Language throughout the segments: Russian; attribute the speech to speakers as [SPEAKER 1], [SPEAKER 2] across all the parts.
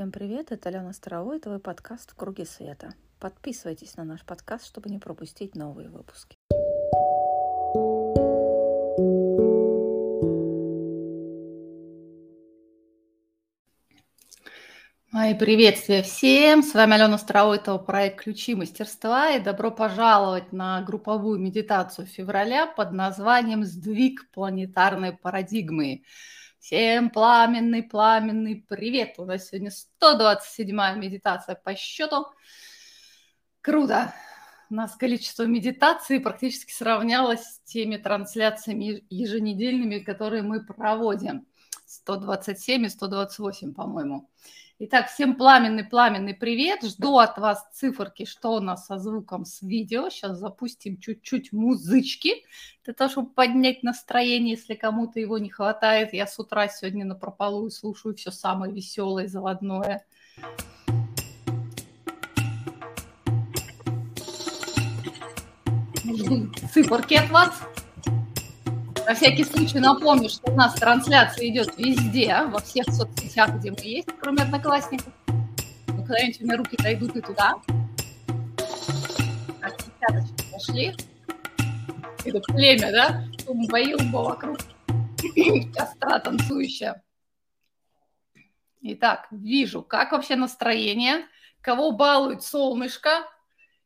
[SPEAKER 1] Всем привет, это Алена Старовой, это твой подкаст «В круге света». Подписывайтесь на наш подкаст, чтобы не пропустить новые выпуски.
[SPEAKER 2] Мои приветствия всем! С вами Алена Старовой, это проект «Ключи мастерства» и добро пожаловать на групповую медитацию февраля под названием «Сдвиг планетарной парадигмы». Всем пламенный, пламенный привет! У нас сегодня 127-я медитация по счету. Круто! У нас количество медитаций практически сравнялось с теми трансляциями еженедельными, которые мы проводим. 127 и 128, по-моему. Итак, всем пламенный-пламенный привет. Жду от вас циферки, что у нас со звуком, с видео. Сейчас запустим чуть-чуть музычки, для того, чтобы поднять настроение, если кому-то его не хватает. Я с утра сегодня на прополу и слушаю все самое веселое, заводное. Жду циферки от вас. На всякий случай напомню, что у нас трансляция идет везде, во всех соцсетях, где мы есть, кроме одноклассников. Ну, когда-нибудь у меня руки дойдут и туда. Так, десяточки пошли. Это племя, да? Умба-юмба вокруг костра танцующая. Итак, вижу, как вообще настроение, кого балует солнышко.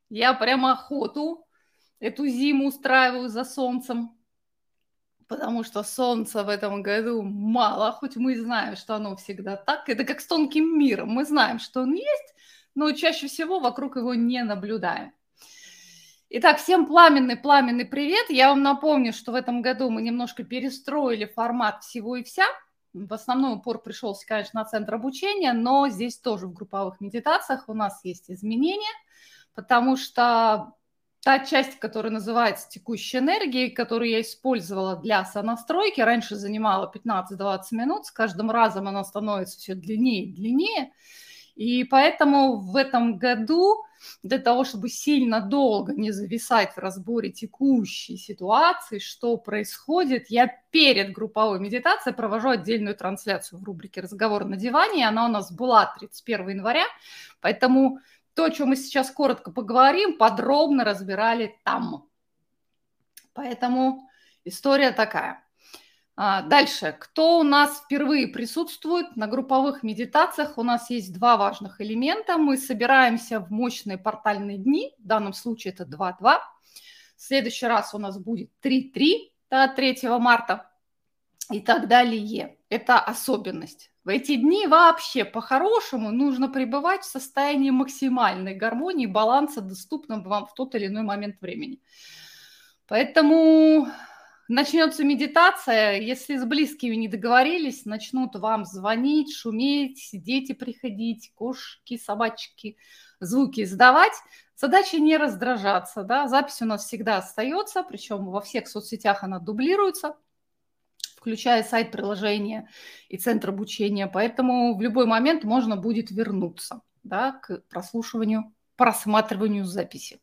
[SPEAKER 2] Я прямо охоту эту зиму устраиваю за солнцем потому что солнца в этом году мало, хоть мы знаем, что оно всегда так. Это как с тонким миром. Мы знаем, что он есть, но чаще всего вокруг его не наблюдаем. Итак, всем пламенный-пламенный привет. Я вам напомню, что в этом году мы немножко перестроили формат всего и вся. В основном упор пришелся, конечно, на центр обучения, но здесь тоже в групповых медитациях у нас есть изменения, потому что та часть, которая называется текущей энергией, которую я использовала для сонастройки, раньше занимала 15-20 минут, с каждым разом она становится все длиннее и длиннее. И поэтому в этом году для того, чтобы сильно долго не зависать в разборе текущей ситуации, что происходит, я перед групповой медитацией провожу отдельную трансляцию в рубрике «Разговор на диване». Она у нас была 31 января, поэтому то, о чем мы сейчас коротко поговорим, подробно разбирали там. Поэтому история такая. А, дальше. Кто у нас впервые присутствует на групповых медитациях? У нас есть два важных элемента. Мы собираемся в мощные портальные дни. В данном случае это 2-2. В следующий раз у нас будет 3-3, да, 3 марта и так далее. Это особенность. В эти дни вообще по-хорошему нужно пребывать в состоянии максимальной гармонии, баланса, доступном вам в тот или иной момент времени. Поэтому начнется медитация, если с близкими не договорились, начнут вам звонить, шуметь, дети приходить, кошки, собачки, звуки издавать. Задача не раздражаться, да, запись у нас всегда остается, причем во всех соцсетях она дублируется – включая сайт приложения и центр обучения. Поэтому в любой момент можно будет вернуться да, к прослушиванию, просматриванию записи.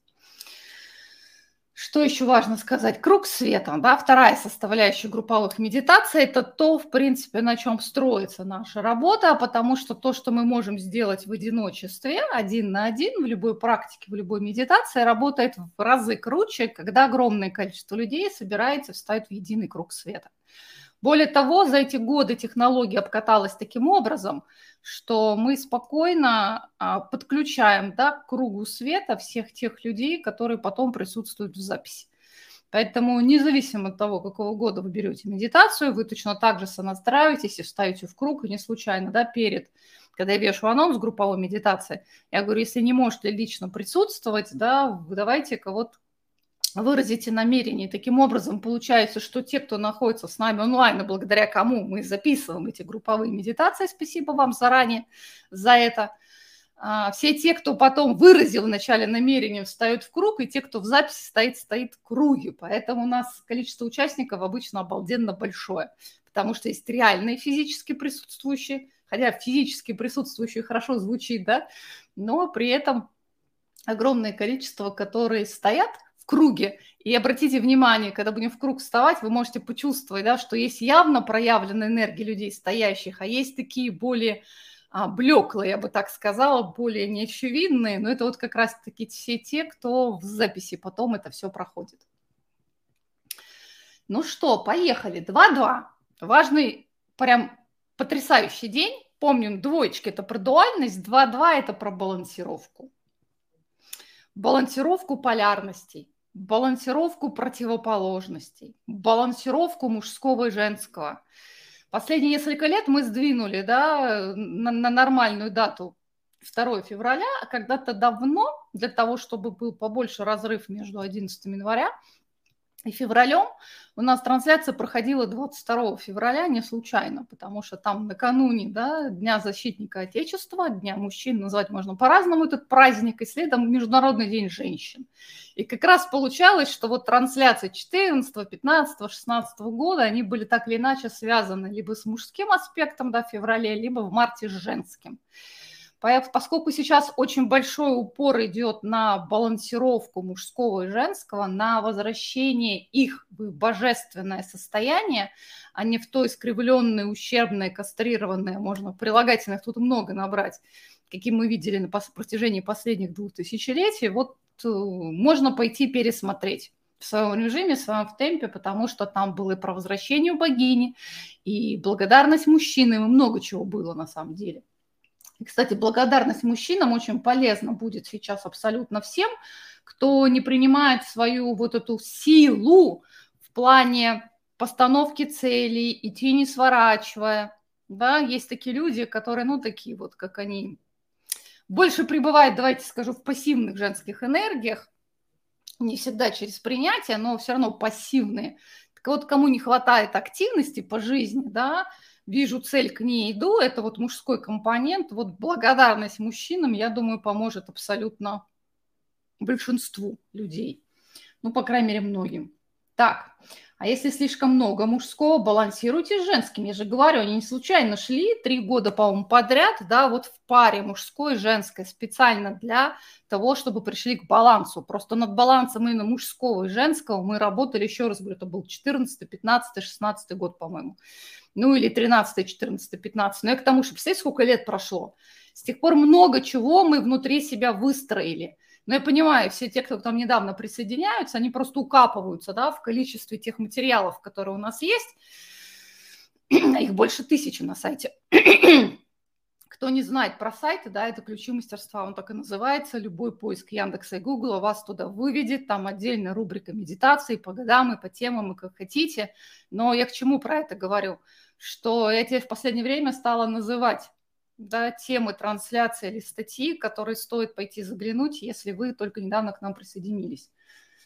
[SPEAKER 2] Что еще важно сказать? Круг света, да, вторая составляющая групповых медитаций, это то, в принципе, на чем строится наша работа, потому что то, что мы можем сделать в одиночестве, один на один, в любой практике, в любой медитации, работает в разы круче, когда огромное количество людей собирается встать в единый круг света. Более того, за эти годы технология обкаталась таким образом, что мы спокойно а, подключаем да, к кругу света всех тех людей, которые потом присутствуют в записи. Поэтому независимо от того, какого года вы берете медитацию, вы точно так же сонастраиваетесь и вставите в круг, и не случайно, да, перед, когда я вешу анонс групповой медитации, я говорю, если не можете лично присутствовать, да, давайте кого-то выразите намерение. Таким образом, получается, что те, кто находится с нами онлайн, и благодаря кому мы записываем эти групповые медитации, спасибо вам заранее за это. А, все те, кто потом выразил в начале намерение, встают в круг, и те, кто в записи стоит, стоит в круге. Поэтому у нас количество участников обычно обалденно большое, потому что есть реальные физически присутствующие, хотя физически присутствующие хорошо звучит, да, но при этом огромное количество, которые стоят – круге. И обратите внимание, когда будем в круг вставать, вы можете почувствовать, да, что есть явно проявленная энергия людей стоящих, а есть такие более а, блеклые, я бы так сказала, более неочевидные, но это вот как раз-таки все те, кто в записи потом это все проходит. Ну что, поехали. 2-2. Важный, прям потрясающий день. Помним, двоечки – это про дуальность, 2-2 – это про балансировку. Балансировку полярностей, балансировку противоположностей, балансировку мужского и женского – Последние несколько лет мы сдвинули да, на, на нормальную дату 2 февраля, а когда-то давно, для того, чтобы был побольше разрыв между 11 января и февралем, у нас трансляция проходила 22 февраля не случайно, потому что там накануне да, Дня защитника Отечества, Дня мужчин, назвать можно по-разному этот праздник, и следом Международный день женщин. И как раз получалось, что вот трансляции 14, 15, 16 года, они были так или иначе связаны либо с мужским аспектом да, в феврале, либо в марте с женским. Поскольку сейчас очень большой упор идет на балансировку мужского и женского, на возвращение их в божественное состояние, а не в то искривленное, ущербное, кастрированное, можно прилагательных тут много набрать, каким мы видели на протяжении последних двух тысячелетий, вот э, можно пойти пересмотреть в своем режиме, в своем темпе, потому что там было и про возвращение богини, и благодарность мужчины, и много чего было на самом деле. И, кстати, благодарность мужчинам очень полезна будет сейчас абсолютно всем, кто не принимает свою вот эту силу в плане постановки целей, идти не сворачивая. Да, есть такие люди, которые, ну, такие вот, как они, больше пребывают, давайте скажу, в пассивных женских энергиях, не всегда через принятие, но все равно пассивные. Так вот, кому не хватает активности по жизни, да, вижу цель, к ней иду, это вот мужской компонент, вот благодарность мужчинам, я думаю, поможет абсолютно большинству людей, ну, по крайней мере, многим. Так, а если слишком много мужского, балансируйте с женским. Я же говорю, они не случайно шли три года, по-моему, подряд, да, вот в паре мужской и женской, специально для того, чтобы пришли к балансу. Просто над балансом именно мужского и женского мы работали, еще раз говорю, это был 14, 15, 16 год, по-моему ну или 13, 14, 15. Но я к тому, что представляете, сколько лет прошло. С тех пор много чего мы внутри себя выстроили. Но я понимаю, все те, кто там недавно присоединяются, они просто укапываются да, в количестве тех материалов, которые у нас есть. Их больше тысячи на сайте. Кто не знает про сайты, да, это ключи мастерства, он так и называется. Любой поиск Яндекса и Гугла вас туда выведет. Там отдельная рубрика медитации по годам и по темам, и как хотите. Но я к чему про это говорю? Что я тебе в последнее время стала называть да, темы трансляции или статьи, которые стоит пойти заглянуть, если вы только недавно к нам присоединились.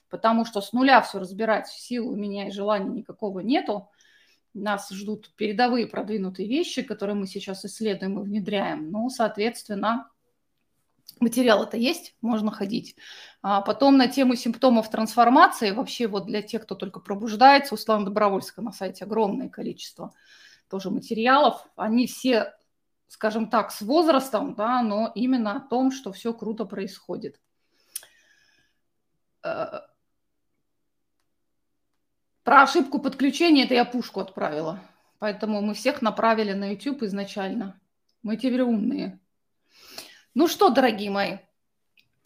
[SPEAKER 2] Потому что с нуля все разбирать, сил у меня и желания никакого нету нас ждут передовые продвинутые вещи, которые мы сейчас исследуем и внедряем. Ну, соответственно, материал это есть, можно ходить. А потом на тему симптомов трансформации, вообще вот для тех, кто только пробуждается, у Славы Добровольска на сайте огромное количество тоже материалов. Они все, скажем так, с возрастом, да, но именно о том, что все круто происходит. Про ошибку подключения это я пушку отправила. Поэтому мы всех направили на YouTube изначально. Мы теперь умные. Ну что, дорогие мои,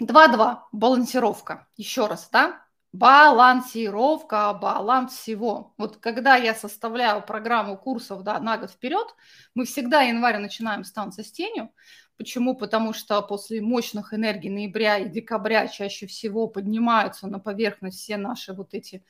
[SPEAKER 2] 2-2, балансировка. Еще раз, да? Балансировка, баланс всего. Вот когда я составляю программу курсов да, на год вперед, мы всегда январь начинаем с танца с тенью. Почему? Потому что после мощных энергий ноября и декабря чаще всего поднимаются на поверхность все наши вот эти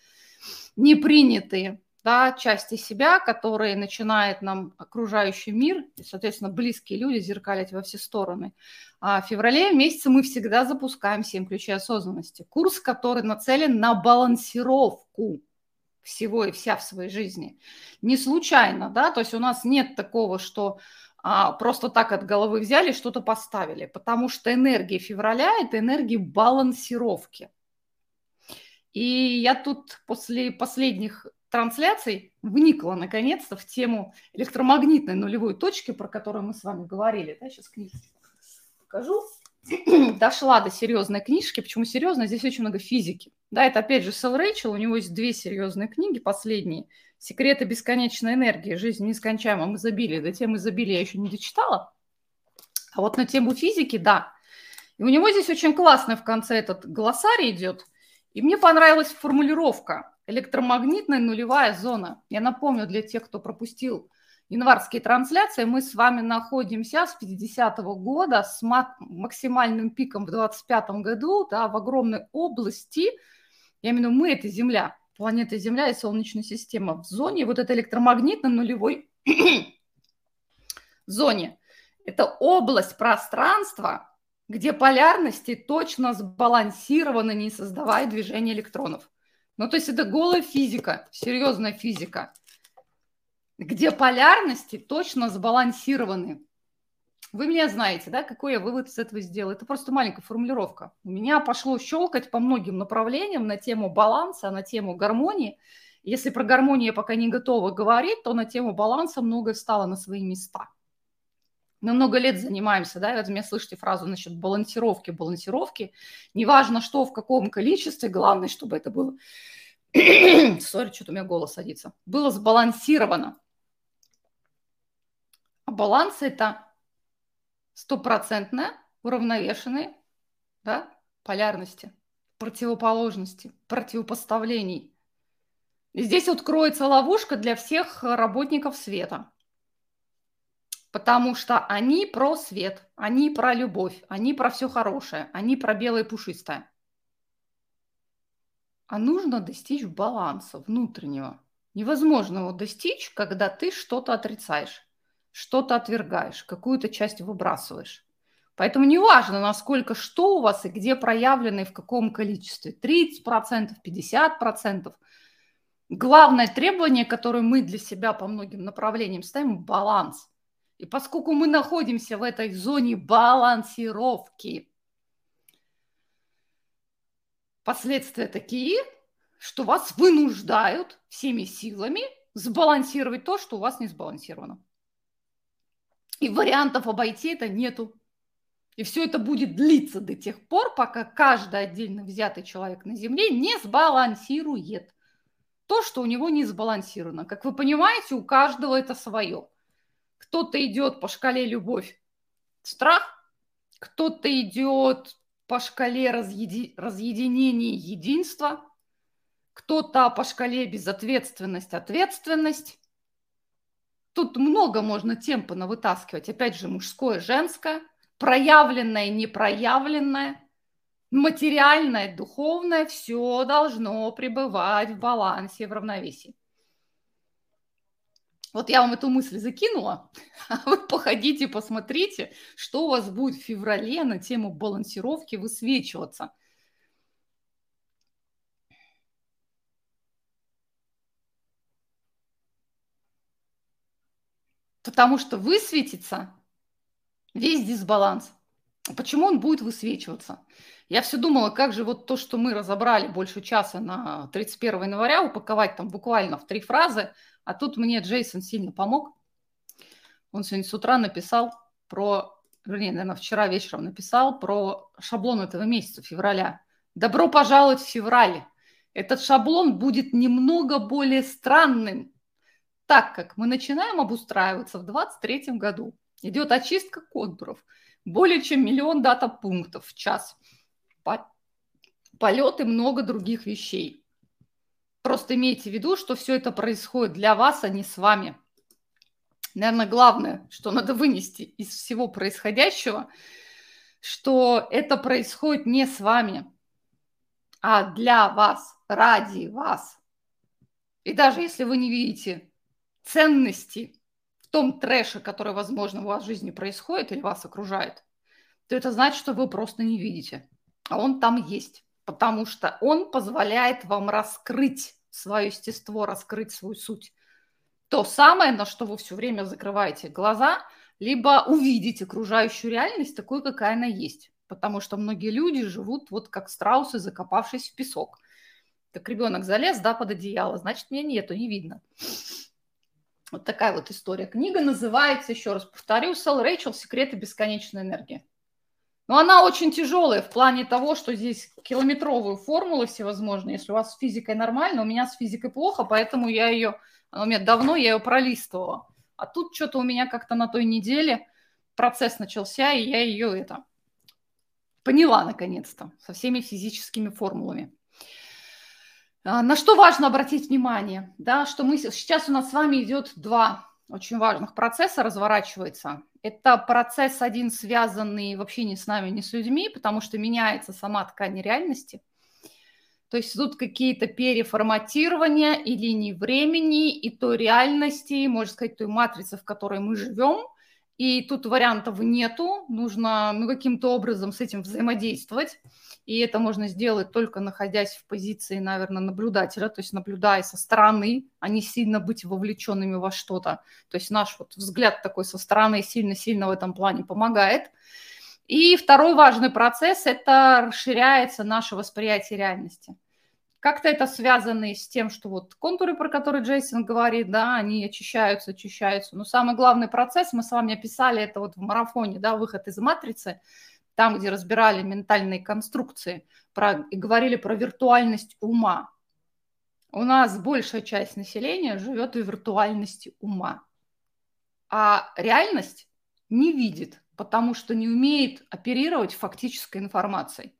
[SPEAKER 2] непринятые да, части себя, которые начинает нам окружающий мир, и, соответственно, близкие люди зеркалить во все стороны. А в феврале месяце мы всегда запускаем 7 ключей осознанности. Курс, который нацелен на балансировку всего и вся в своей жизни. Не случайно, да, то есть у нас нет такого, что а, просто так от головы взяли, что-то поставили, потому что энергия февраля – это энергия балансировки. И я тут после последних трансляций вникла наконец-то в тему электромагнитной нулевой точки, про которую мы с вами говорили. Да, сейчас книгу покажу. Дошла до серьезной книжки. Почему серьезно? Здесь очень много физики. Да, это опять же Сэл Рэйчел, у него есть две серьезные книги, последние. «Секреты бесконечной энергии. Жизнь в нескончаемом изобилии». До темы изобилия я еще не дочитала. А вот на тему физики, да. И у него здесь очень классный в конце этот глоссарий идет. И мне понравилась формулировка электромагнитная нулевая зона. Я напомню для тех, кто пропустил январские трансляции, мы с вами находимся с 50-го года с максимальным пиком в 25 году да, в огромной области. Я имею в виду мы – это Земля, планета Земля и Солнечная система в зоне вот этой электромагнитной нулевой зоне. Это область пространства, где полярности точно сбалансированы, не создавая движения электронов. Ну, то есть это голая физика, серьезная физика, где полярности точно сбалансированы. Вы меня знаете, да, какой я вывод из этого сделал? Это просто маленькая формулировка. У меня пошло щелкать по многим направлениям на тему баланса, на тему гармонии. Если про гармонию я пока не готова говорить, то на тему баланса многое стало на свои места. Мы много лет занимаемся, да, и вот меня слышите фразу насчет балансировки, балансировки. Неважно, что, в каком количестве, главное, чтобы это было... Сори, что-то у меня голос садится. Было сбалансировано. А баланс – это стопроцентная, уравновешенные да, полярности, противоположности, противопоставлений. И здесь вот кроется ловушка для всех работников света – потому что они про свет, они про любовь, они про все хорошее, они про белое пушистое. А нужно достичь баланса внутреннего. Невозможно его достичь, когда ты что-то отрицаешь, что-то отвергаешь, какую-то часть выбрасываешь. Поэтому неважно, насколько что у вас и где проявлено и в каком количестве. 30%, 50%. Главное требование, которое мы для себя по многим направлениям ставим – баланс. И поскольку мы находимся в этой зоне балансировки, последствия такие, что вас вынуждают всеми силами сбалансировать то, что у вас не сбалансировано. И вариантов обойти это нету. И все это будет длиться до тех пор, пока каждый отдельно взятый человек на Земле не сбалансирует то, что у него не сбалансировано. Как вы понимаете, у каждого это свое. Кто-то идет по шкале любовь, страх, кто-то идет по шкале разъеди... разъединения единства, кто-то по шкале безответственность, ответственность. Тут много можно тем понавытаскивать. Опять же, мужское, женское, проявленное, непроявленное, материальное, духовное. Все должно пребывать в балансе, в равновесии. Вот я вам эту мысль закинула, а вы походите, посмотрите, что у вас будет в феврале на тему балансировки высвечиваться. Потому что высветится весь дисбаланс. Почему он будет высвечиваться? Я все думала, как же вот то, что мы разобрали больше часа на 31 января, упаковать там буквально в три фразы, а тут мне Джейсон сильно помог. Он сегодня с утра написал про, вернее, наверное, вчера вечером написал про шаблон этого месяца, февраля. Добро пожаловать в феврале. Этот шаблон будет немного более странным, так как мы начинаем обустраиваться в 2023 году. Идет очистка контуров. Более чем миллион дата-пунктов в час – полет и много других вещей. Просто имейте в виду, что все это происходит для вас, а не с вами. Наверное, главное, что надо вынести из всего происходящего, что это происходит не с вами, а для вас, ради вас. И даже если вы не видите ценности в том трэше, который, возможно, у вас в жизни происходит или вас окружает, то это значит, что вы просто не видите а он там есть, потому что он позволяет вам раскрыть свое естество, раскрыть свою суть. То самое, на что вы все время закрываете глаза, либо увидеть окружающую реальность такой, какая она есть. Потому что многие люди живут вот как страусы, закопавшись в песок. Как ребенок залез, да, под одеяло, значит, меня нету, не видно. Вот такая вот история. Книга называется, еще раз повторю, Сэл Рэйчел «Секреты бесконечной энергии». Но она очень тяжелая в плане того, что здесь километровые формулы всевозможные. Если у вас с физикой нормально, у меня с физикой плохо, поэтому я ее, у меня давно я ее пролистывала. А тут что-то у меня как-то на той неделе процесс начался, и я ее это поняла наконец-то со всеми физическими формулами. А, на что важно обратить внимание, да, что мы сейчас у нас с вами идет два очень важных процесса разворачивается. Это процесс один связанный вообще не с нами, не с людьми, потому что меняется сама ткань реальности. То есть тут какие-то переформатирования и линии времени, и той реальности, можно сказать, той матрицы, в которой мы живем. И тут вариантов нету, нужно ну, каким-то образом с этим взаимодействовать. И это можно сделать только находясь в позиции, наверное, наблюдателя, то есть наблюдая со стороны, а не сильно быть вовлеченными во что-то. То есть наш вот взгляд такой со стороны сильно-сильно в этом плане помогает. И второй важный процесс – это расширяется наше восприятие реальности. Как-то это связано с тем, что вот контуры, про которые Джейсон говорит, да, они очищаются, очищаются. Но самый главный процесс, мы с вами описали это вот в марафоне, да, выход из матрицы – там, где разбирали ментальные конструкции про, и говорили про виртуальность ума. У нас большая часть населения живет в виртуальности ума, а реальность не видит, потому что не умеет оперировать фактической информацией.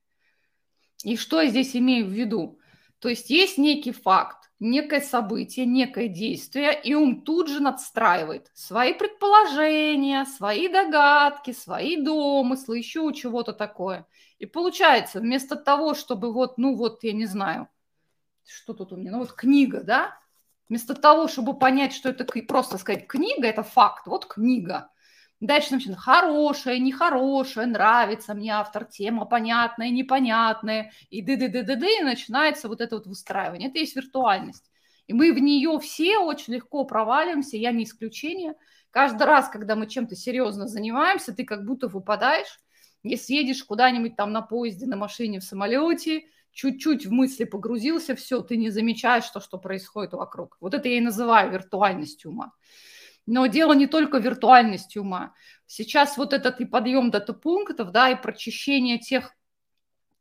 [SPEAKER 2] И что я здесь имею в виду? То есть есть некий факт, некое событие, некое действие, и ум тут же надстраивает свои предположения, свои догадки, свои домыслы, еще чего-то такое. И получается, вместо того, чтобы вот, ну вот, я не знаю, что тут у меня, ну вот книга, да, вместо того, чтобы понять, что это просто сказать книга, это факт, вот книга, Дальше начинается хорошее, нехорошее, нравится мне автор, тема понятная, непонятная, и ды ды ды ды ды и начинается вот это вот выстраивание. Это есть виртуальность. И мы в нее все очень легко проваливаемся, я не исключение. Каждый раз, когда мы чем-то серьезно занимаемся, ты как будто выпадаешь. Если едешь куда-нибудь там на поезде, на машине, в самолете, чуть-чуть в мысли погрузился, все, ты не замечаешь то, что происходит вокруг. Вот это я и называю виртуальностью ума. Но дело не только в виртуальности ума. Сейчас вот этот и подъем дата-пунктов, да, и прочищение тех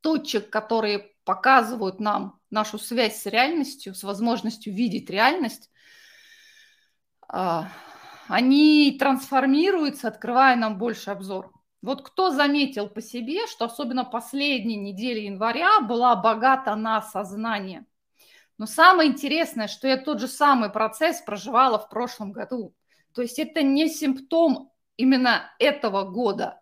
[SPEAKER 2] точек, которые показывают нам нашу связь с реальностью, с возможностью видеть реальность, а, они трансформируются, открывая нам больше обзор. Вот кто заметил по себе, что особенно последние недели января была богата на сознание. Но самое интересное, что я тот же самый процесс проживала в прошлом году. То есть это не симптом именно этого года.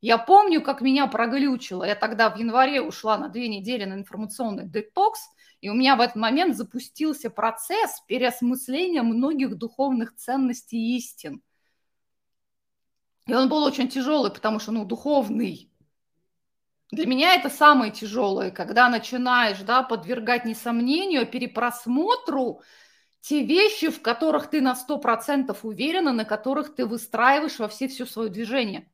[SPEAKER 2] Я помню, как меня проглючило. Я тогда в январе ушла на две недели на информационный детокс, и у меня в этот момент запустился процесс переосмысления многих духовных ценностей и истин. И он был очень тяжелый, потому что, ну, духовный. Для меня это самое тяжелое, когда начинаешь, да, подвергать несомнению, перепросмотру те вещи, в которых ты на 100% уверена, на которых ты выстраиваешь во все все свое движение.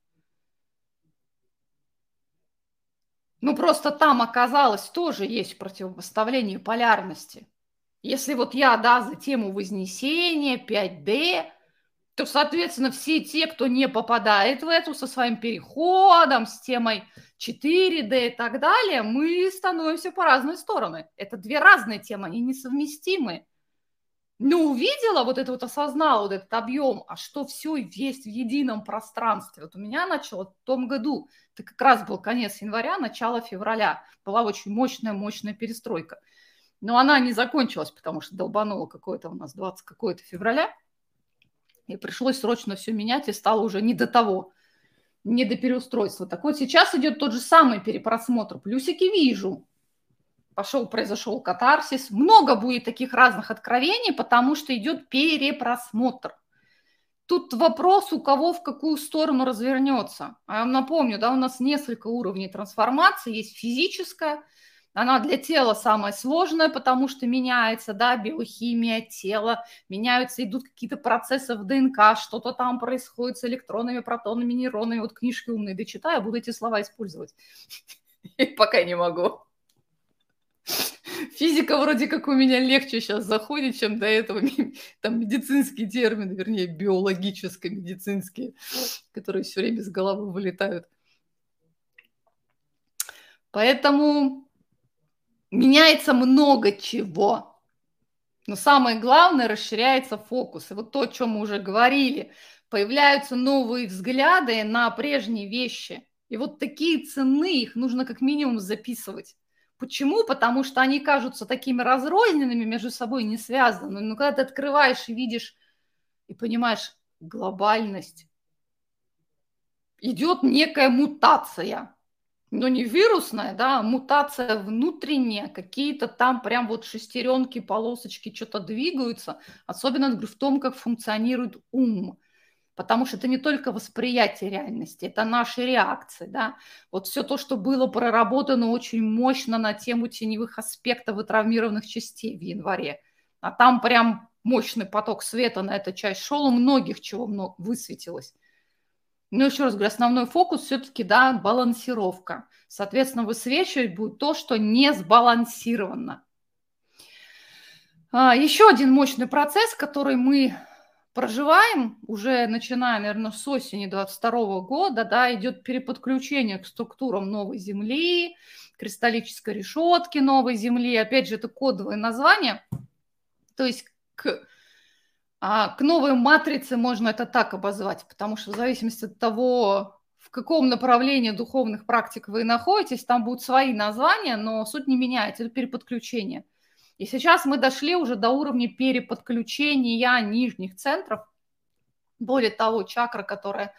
[SPEAKER 2] Ну, просто там оказалось тоже есть противопоставление полярности. Если вот я, да, за тему Вознесения, 5D, то, соответственно, все те, кто не попадает в эту со своим переходом, с темой 4D и так далее, мы становимся по разные стороны. Это две разные темы, они несовместимы ну, увидела вот это вот, осознала вот этот объем, а что все есть в едином пространстве. Вот у меня начало в том году, это как раз был конец января, начало февраля, была очень мощная, мощная перестройка. Но она не закончилась, потому что долбануло какое-то у нас 20 какое-то февраля, и пришлось срочно все менять, и стало уже не до того, не до переустройства. Так вот, сейчас идет тот же самый перепросмотр. Плюсики вижу, пошел, произошел катарсис. Много будет таких разных откровений, потому что идет перепросмотр. Тут вопрос, у кого в какую сторону развернется. А я вам напомню, да, у нас несколько уровней трансформации. Есть физическая, она для тела самая сложная, потому что меняется, да, биохимия тела, меняются, идут какие-то процессы в ДНК, что-то там происходит с электронами, протонами, нейронами. Вот книжки умные дочитаю, буду эти слова использовать. Пока не могу. Физика вроде как у меня легче сейчас заходит, чем до этого. Там медицинские термины, вернее, биологические, медицинские, которые все время с головы вылетают. Поэтому меняется много чего. Но самое главное, расширяется фокус. И вот то, о чем мы уже говорили, появляются новые взгляды на прежние вещи. И вот такие цены, их нужно как минимум записывать. Почему? Потому что они кажутся такими разрозненными, между собой не связанными. Но когда ты открываешь и видишь, и понимаешь глобальность, идет некая мутация. Но не вирусная, да, а мутация внутренняя, какие-то там прям вот шестеренки, полосочки что-то двигаются. Особенно в том, как функционирует ум. Потому что это не только восприятие реальности, это наши реакции, да. Вот все то, что было проработано очень мощно на тему теневых аспектов и травмированных частей в январе. А там прям мощный поток света на эту часть шел, у многих чего много высветилось. Но еще раз говорю, основной фокус все-таки, да, балансировка. Соответственно, высвечивать будет то, что не сбалансировано. А, еще один мощный процесс, который мы проживаем уже начиная, наверное, с осени 22 года, да, идет переподключение к структурам новой Земли, кристаллической решетки новой Земли. Опять же, это кодовое название. То есть к, а, к новой матрице можно это так обозвать, потому что в зависимости от того, в каком направлении духовных практик вы находитесь, там будут свои названия, но суть не меняется, это переподключение. И сейчас мы дошли уже до уровня переподключения нижних центров. Более того, чакра, которая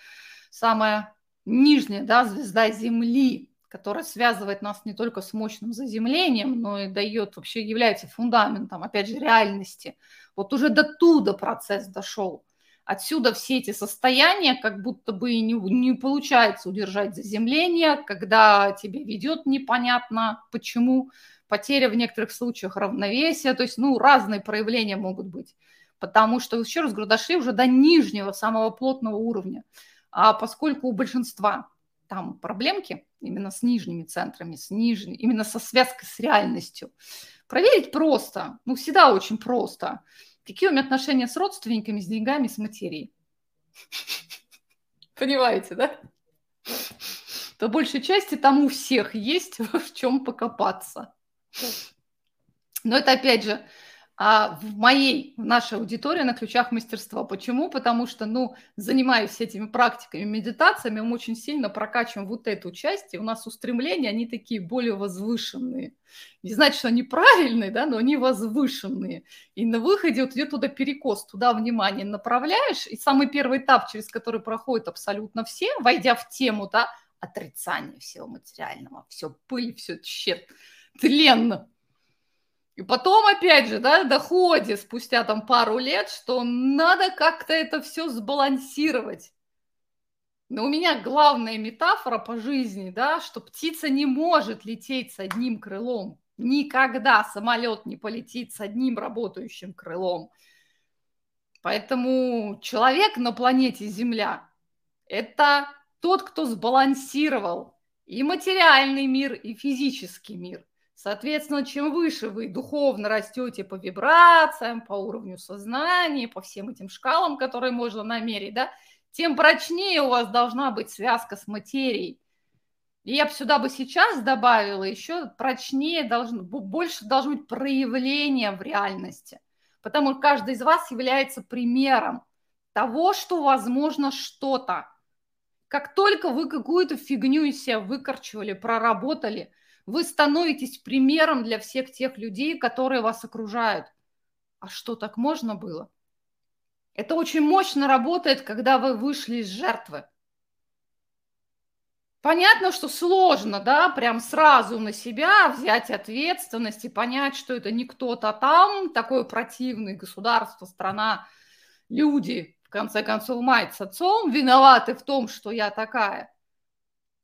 [SPEAKER 2] самая нижняя, да, звезда Земли, которая связывает нас не только с мощным заземлением, но и дает, вообще является фундаментом, опять же, реальности. Вот уже до туда процесс дошел. Отсюда все эти состояния, как будто бы не, не получается удержать заземление, когда тебя ведет непонятно почему, потеря в некоторых случаях равновесия, то есть, ну, разные проявления могут быть. Потому что, еще раз говорю, дошли уже до нижнего, самого плотного уровня. А поскольку у большинства там проблемки именно с нижними центрами, с нижними, именно со связкой с реальностью, проверить просто, ну, всегда очень просто. Какие у меня отношения с родственниками, с деньгами, с материей? Понимаете, да? По большей части там у всех есть в чем покопаться. Но это опять же а в моей, в нашей аудитории на ключах мастерства. Почему? Потому что, ну, занимаясь этими практиками, медитациями, мы очень сильно прокачиваем вот эту часть, и у нас устремления, они такие более возвышенные. Не значит, что они правильные, да, но они возвышенные. И на выходе вот идет туда перекос, туда внимание направляешь, и самый первый этап, через который проходят абсолютно все, войдя в тему, да, отрицание всего материального, все пыль, все тщет, тленно. И потом, опять же, да, доходит спустя там пару лет, что надо как-то это все сбалансировать. Но у меня главная метафора по жизни, да, что птица не может лететь с одним крылом. Никогда самолет не полетит с одним работающим крылом. Поэтому человек на планете Земля – это тот, кто сбалансировал и материальный мир, и физический мир – Соответственно, чем выше вы духовно растете по вибрациям, по уровню сознания, по всем этим шкалам, которые можно намерить, да, тем прочнее у вас должна быть связка с материей. И я бы сюда бы сейчас добавила еще прочнее, должно, больше должно быть проявление в реальности. Потому что каждый из вас является примером того, что возможно что-то. Как только вы какую-то фигню из себя выкорчевали, проработали – вы становитесь примером для всех тех людей, которые вас окружают. А что, так можно было? Это очень мощно работает, когда вы вышли из жертвы. Понятно, что сложно, да, прям сразу на себя взять ответственность и понять, что это не кто-то там, такое противное государство, страна, люди, в конце концов, мать с отцом виноваты в том, что я такая.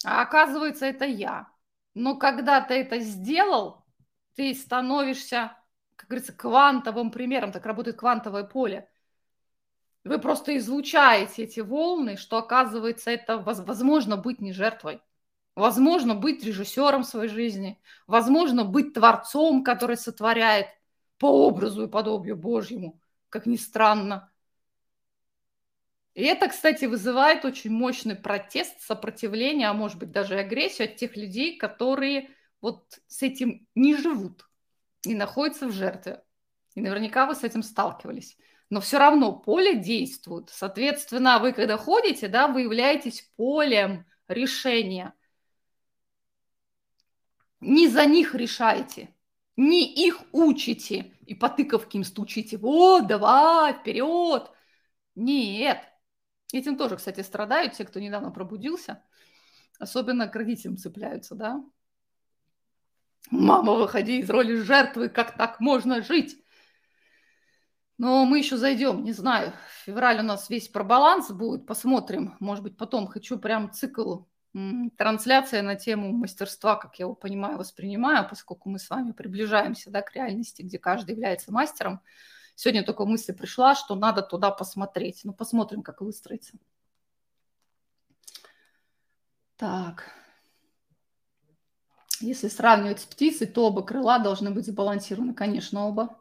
[SPEAKER 2] А оказывается, это я. Но когда ты это сделал, ты становишься, как говорится, квантовым примером. Так работает квантовое поле. Вы просто излучаете эти волны, что оказывается это возможно быть не жертвой. Возможно быть режиссером своей жизни. Возможно быть творцом, который сотворяет по образу и подобию Божьему, как ни странно. И это, кстати, вызывает очень мощный протест, сопротивление, а может быть даже агрессию от тех людей, которые вот с этим не живут и находятся в жертве. И наверняка вы с этим сталкивались. но все равно поле действует. Соответственно, вы когда ходите, да, вы являетесь полем решения. Не за них решаете, не их учите и по им стучите. Вот, давай, вперед. Нет. Этим тоже, кстати, страдают те, кто недавно пробудился. Особенно к родителям цепляются, да. Мама, выходи из роли жертвы, как так можно жить? Но мы еще зайдем, не знаю. Февраль у нас весь про баланс будет, посмотрим. Может быть, потом хочу прям цикл трансляция на тему мастерства, как я его понимаю, воспринимаю, поскольку мы с вами приближаемся да, к реальности, где каждый является мастером. Сегодня только мысль пришла, что надо туда посмотреть. Ну, посмотрим, как выстроится. Так. Если сравнивать с птицей, то оба крыла должны быть сбалансированы. Конечно, оба.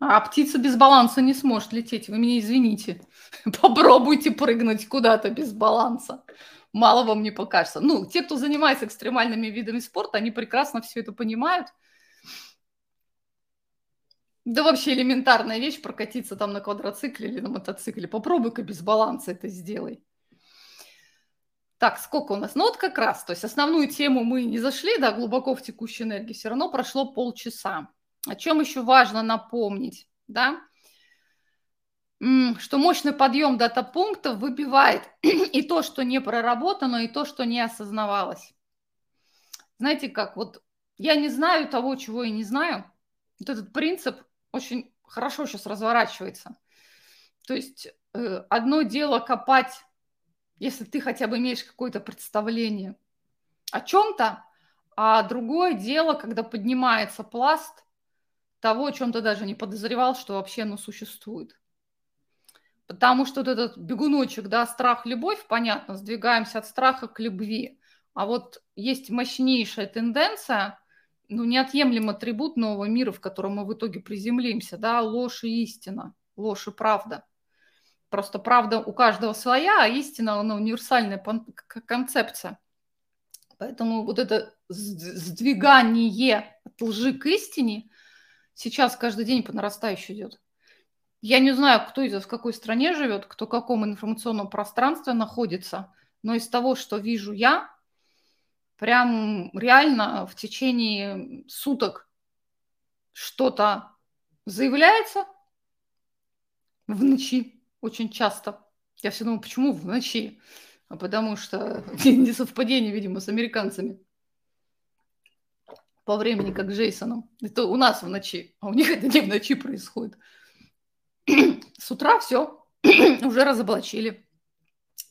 [SPEAKER 2] А птица без баланса не сможет лететь. Вы меня извините. Попробуйте прыгнуть куда-то без баланса. Мало вам не покажется. Ну, те, кто занимается экстремальными видами спорта, они прекрасно все это понимают. Да вообще элементарная вещь прокатиться там на квадроцикле или на мотоцикле. Попробуй-ка без баланса это сделай. Так, сколько у нас? Ну вот как раз, то есть основную тему мы не зашли, да, глубоко в текущей энергии, все равно прошло полчаса. О чем еще важно напомнить, да? Что мощный подъем дата-пунктов выбивает и то, что не проработано, и то, что не осознавалось. Знаете как, вот я не знаю того, чего я не знаю. Вот этот принцип очень хорошо сейчас разворачивается. То есть э, одно дело копать, если ты хотя бы имеешь какое-то представление о чем-то, а другое дело, когда поднимается пласт того, о чем ты даже не подозревал, что вообще оно существует. Потому что вот этот бегуночек, да, страх, любовь, понятно, сдвигаемся от страха к любви. А вот есть мощнейшая тенденция, ну, неотъемлемый атрибут нового мира, в котором мы в итоге приземлимся, да, ложь и истина, ложь и правда. Просто правда у каждого своя, а истина, она универсальная концепция. Поэтому вот это сдвигание от лжи к истине – сейчас каждый день по нарастающей идет. Я не знаю, кто из вас в какой стране живет, кто в каком информационном пространстве находится, но из того, что вижу я, прям реально в течение суток что-то заявляется в ночи очень часто. Я все думаю, почему в ночи? А потому что не совпадение, видимо, с американцами по времени, как Джейсоном. Это у нас в ночи, а у них это не в ночи происходит. С утра все, уже разоблачили.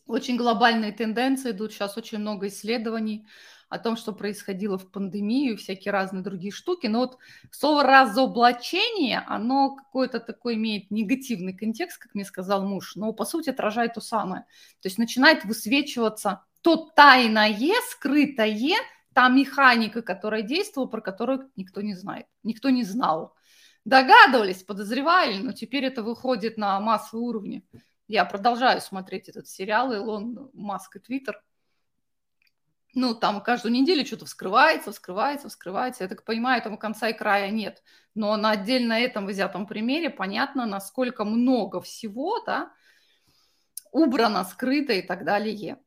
[SPEAKER 2] Очень глобальные тенденции идут. Сейчас очень много исследований о том, что происходило в пандемию, всякие разные другие штуки. Но вот слово разоблачение, оно какой-то такой имеет негативный контекст, как мне сказал муж, но по сути отражает то самое. То есть начинает высвечиваться то тайное, скрытое, та механика, которая действовала, про которую никто не знает, никто не знал. Догадывались, подозревали, но теперь это выходит на массовый уровне. Я продолжаю смотреть этот сериал Илон Маск и Твиттер. Ну, там каждую неделю что-то вскрывается, вскрывается, вскрывается. Я так понимаю, этому конца и края нет. Но на отдельно этом взятом примере понятно, насколько много всего, да, убрано, скрыто и так далее.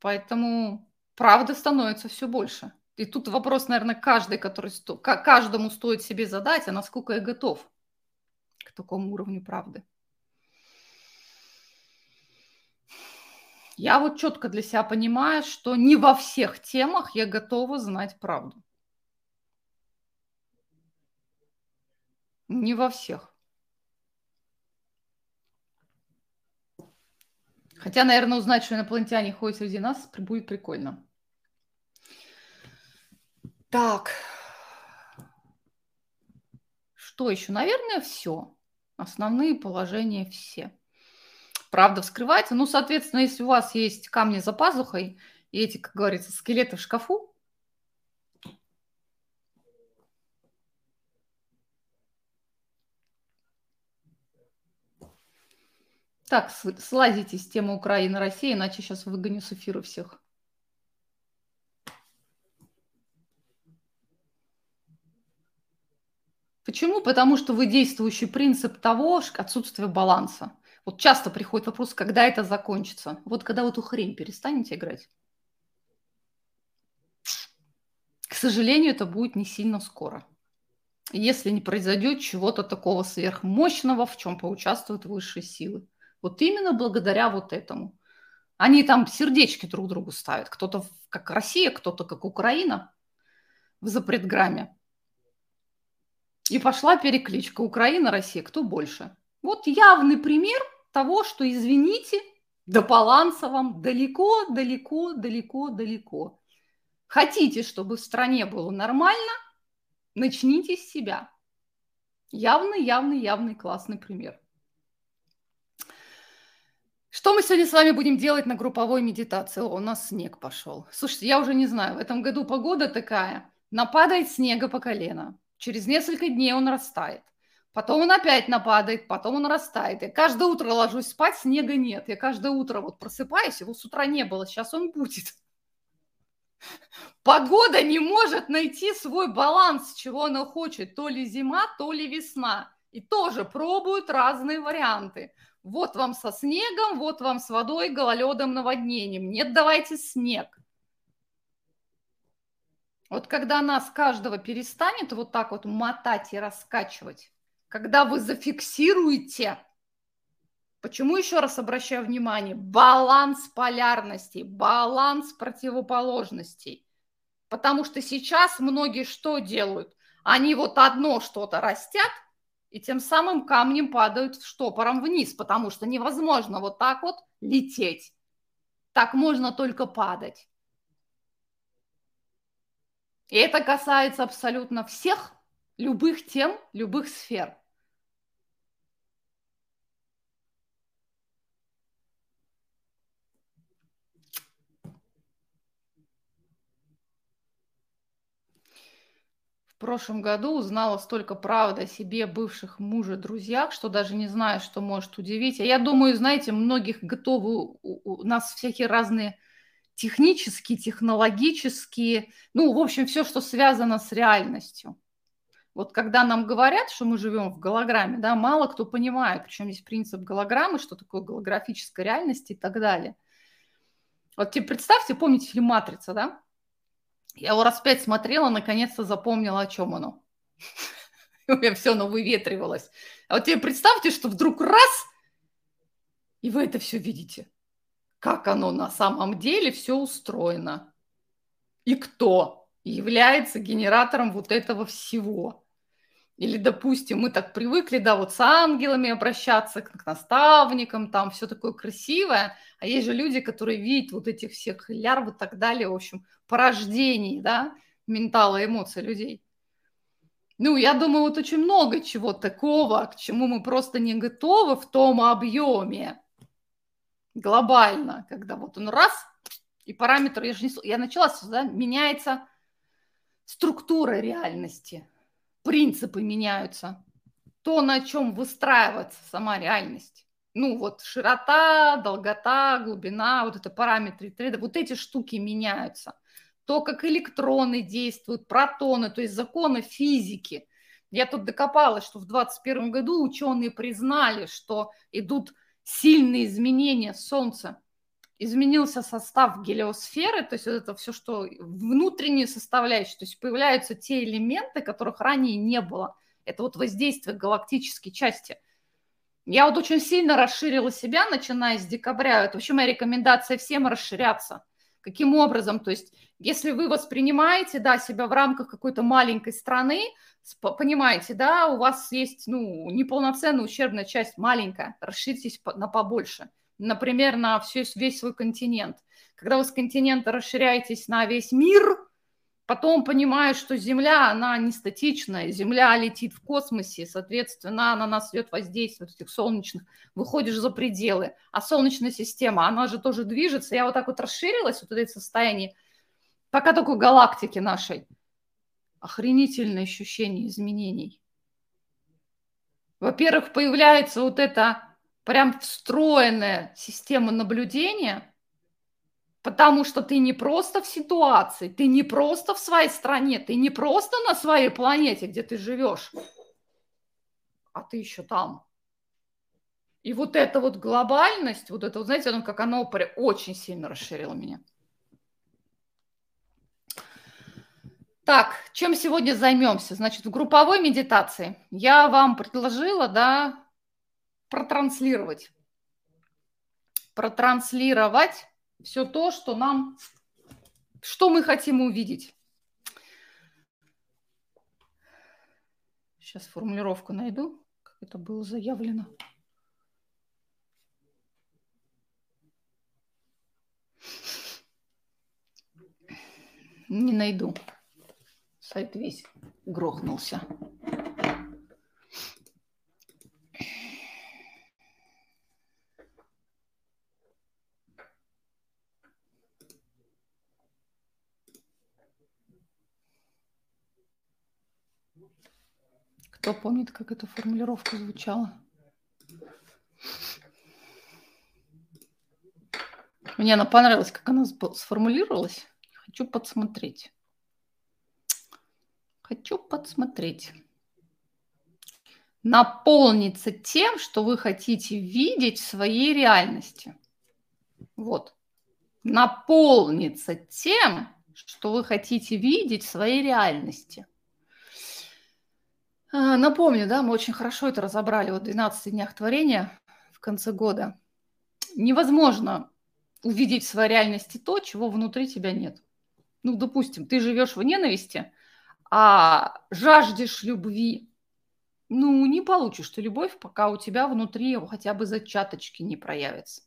[SPEAKER 2] Поэтому правда становится все больше. И тут вопрос, наверное, каждый, который каждому стоит себе задать, а насколько я готов к такому уровню правды. Я вот четко для себя понимаю, что не во всех темах я готова знать правду. Не во всех. Хотя, наверное, узнать, что инопланетяне ходят среди нас, будет прикольно. Так. Что еще? Наверное, все. Основные положения все. Правда вскрывается. Ну, соответственно, если у вас есть камни за пазухой и эти, как говорится, скелеты в шкафу, Так, слазите с темы Украины-России, иначе сейчас выгоню с эфира всех. Почему? Потому что вы действующий принцип того, отсутствие баланса. Вот часто приходит вопрос, когда это закончится. Вот когда вы эту хрень перестанете играть. К сожалению, это будет не сильно скоро. Если не произойдет чего-то такого сверхмощного, в чем поучаствуют высшие силы. Вот именно благодаря вот этому. Они там сердечки друг другу ставят. Кто-то как Россия, кто-то как Украина в запретграмме. И пошла перекличка Украина-Россия, кто больше. Вот явный пример того, что, извините, до баланса вам далеко, далеко, далеко, далеко. Хотите, чтобы в стране было нормально, начните с себя. Явный, явный, явный классный пример. Что мы сегодня с вами будем делать на групповой медитации? О, у нас снег пошел. Слушайте, я уже не знаю, в этом году погода такая. Нападает снега по колено. Через несколько дней он растает. Потом он опять нападает, потом он растает. Я каждое утро ложусь спать, снега нет. Я каждое утро вот просыпаюсь, его с утра не было, сейчас он будет. Погода не может найти свой баланс, чего она хочет. То ли зима, то ли весна. И тоже пробуют разные варианты. Вот вам со снегом, вот вам с водой, гололедом, наводнением. Нет, давайте снег. Вот когда нас каждого перестанет вот так вот мотать и раскачивать, когда вы зафиксируете, почему еще раз обращаю внимание, баланс полярностей, баланс противоположностей. Потому что сейчас многие что делают? Они вот одно что-то растят, и тем самым камнем падают штопором вниз, потому что невозможно вот так вот лететь. Так можно только падать. И это касается абсолютно всех, любых тем, любых сфер. В прошлом году узнала столько правды о себе, бывших мужа, друзьях, что даже не знаю, что может удивить. А я думаю, знаете, многих готовы, у нас всякие разные технические, технологические, ну, в общем, все, что связано с реальностью. Вот когда нам говорят, что мы живем в голограмме, да, мало кто понимает, причем есть принцип голограммы, что такое голографическая реальность и так далее. Вот тебе представьте, помните фильм «Матрица», да? Я его раз пять смотрела, наконец-то запомнила, о чем оно. У меня все оно выветривалось. А вот тебе представьте, что вдруг раз, и вы это все видите как оно на самом деле все устроено. И кто является генератором вот этого всего. Или, допустим, мы так привыкли, да, вот с ангелами обращаться, к наставникам, там все такое красивое, а есть же люди, которые видят вот этих всех лярв и так далее, в общем, порождений, да, ментала, эмоций людей. Ну, я думаю, вот очень много чего такого, к чему мы просто не готовы в том объеме, глобально, когда вот он раз, и параметр, я, же не, я начала, да, меняется структура реальности, принципы меняются, то, на чем выстраивается сама реальность. Ну, вот широта, долгота, глубина, вот это параметры, вот эти штуки меняются. То, как электроны действуют, протоны, то есть законы физики. Я тут докопалась, что в 2021 году ученые признали, что идут сильные изменения Солнца, изменился состав гелиосферы, то есть это все, что внутренние составляющие, то есть появляются те элементы, которых ранее не было. Это вот воздействие галактической части. Я вот очень сильно расширила себя, начиная с декабря. Это вообще моя рекомендация всем расширяться. Каким образом? То есть, если вы воспринимаете, да, себя в рамках какой-то маленькой страны, понимаете, да, у вас есть, ну, неполноценная ущербная часть маленькая, расширьтесь на побольше. Например, на все, весь свой континент. Когда вы с континента расширяетесь на весь мир, потом понимаешь, что Земля, она не статичная, Земля летит в космосе, соответственно, на нас идет воздействие этих солнечных, выходишь за пределы. А Солнечная система, она же тоже движется. Я вот так вот расширилась, вот это состояние, пока только галактики нашей – охренительное ощущение изменений. Во-первых, появляется вот эта прям встроенная система наблюдения, потому что ты не просто в ситуации, ты не просто в своей стране, ты не просто на своей планете, где ты живешь. а ты еще там. И вот эта вот глобальность, вот это, вот, знаете, оно как оно очень сильно расширило меня. Так, чем сегодня займемся? Значит, в групповой медитации я вам предложила, да, протранслировать. Протранслировать все то, что нам, что мы хотим увидеть. Сейчас формулировку найду, как это было заявлено. Не найду. Сайт весь грохнулся. Кто помнит, как эта формулировка звучала? Мне она понравилась, как она сформулировалась. Хочу подсмотреть. Хочу подсмотреть. Наполниться тем, что вы хотите видеть в своей реальности. Вот. Наполниться тем, что вы хотите видеть в своей реальности. А, напомню, да, мы очень хорошо это разобрали вот в 12 днях творения в конце года. Невозможно увидеть в своей реальности то, чего внутри тебя нет. Ну, допустим, ты живешь в ненависти, а жаждешь любви. Ну, не получишь ты любовь, пока у тебя внутри хотя бы зачаточки не проявятся.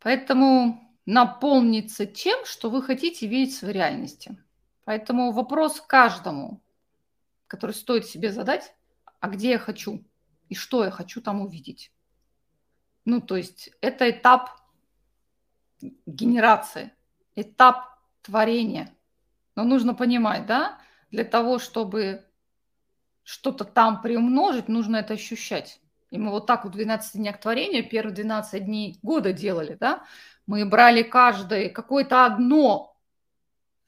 [SPEAKER 2] Поэтому наполниться тем, что вы хотите видеть в своей реальности – Поэтому вопрос каждому, который стоит себе задать, а где я хочу и что я хочу там увидеть. Ну, то есть это этап генерации, этап творения. Но нужно понимать, да, для того, чтобы что-то там приумножить, нужно это ощущать. И мы вот так вот 12 днях творения, первые 12 дней года делали, да, мы брали каждое какое-то одно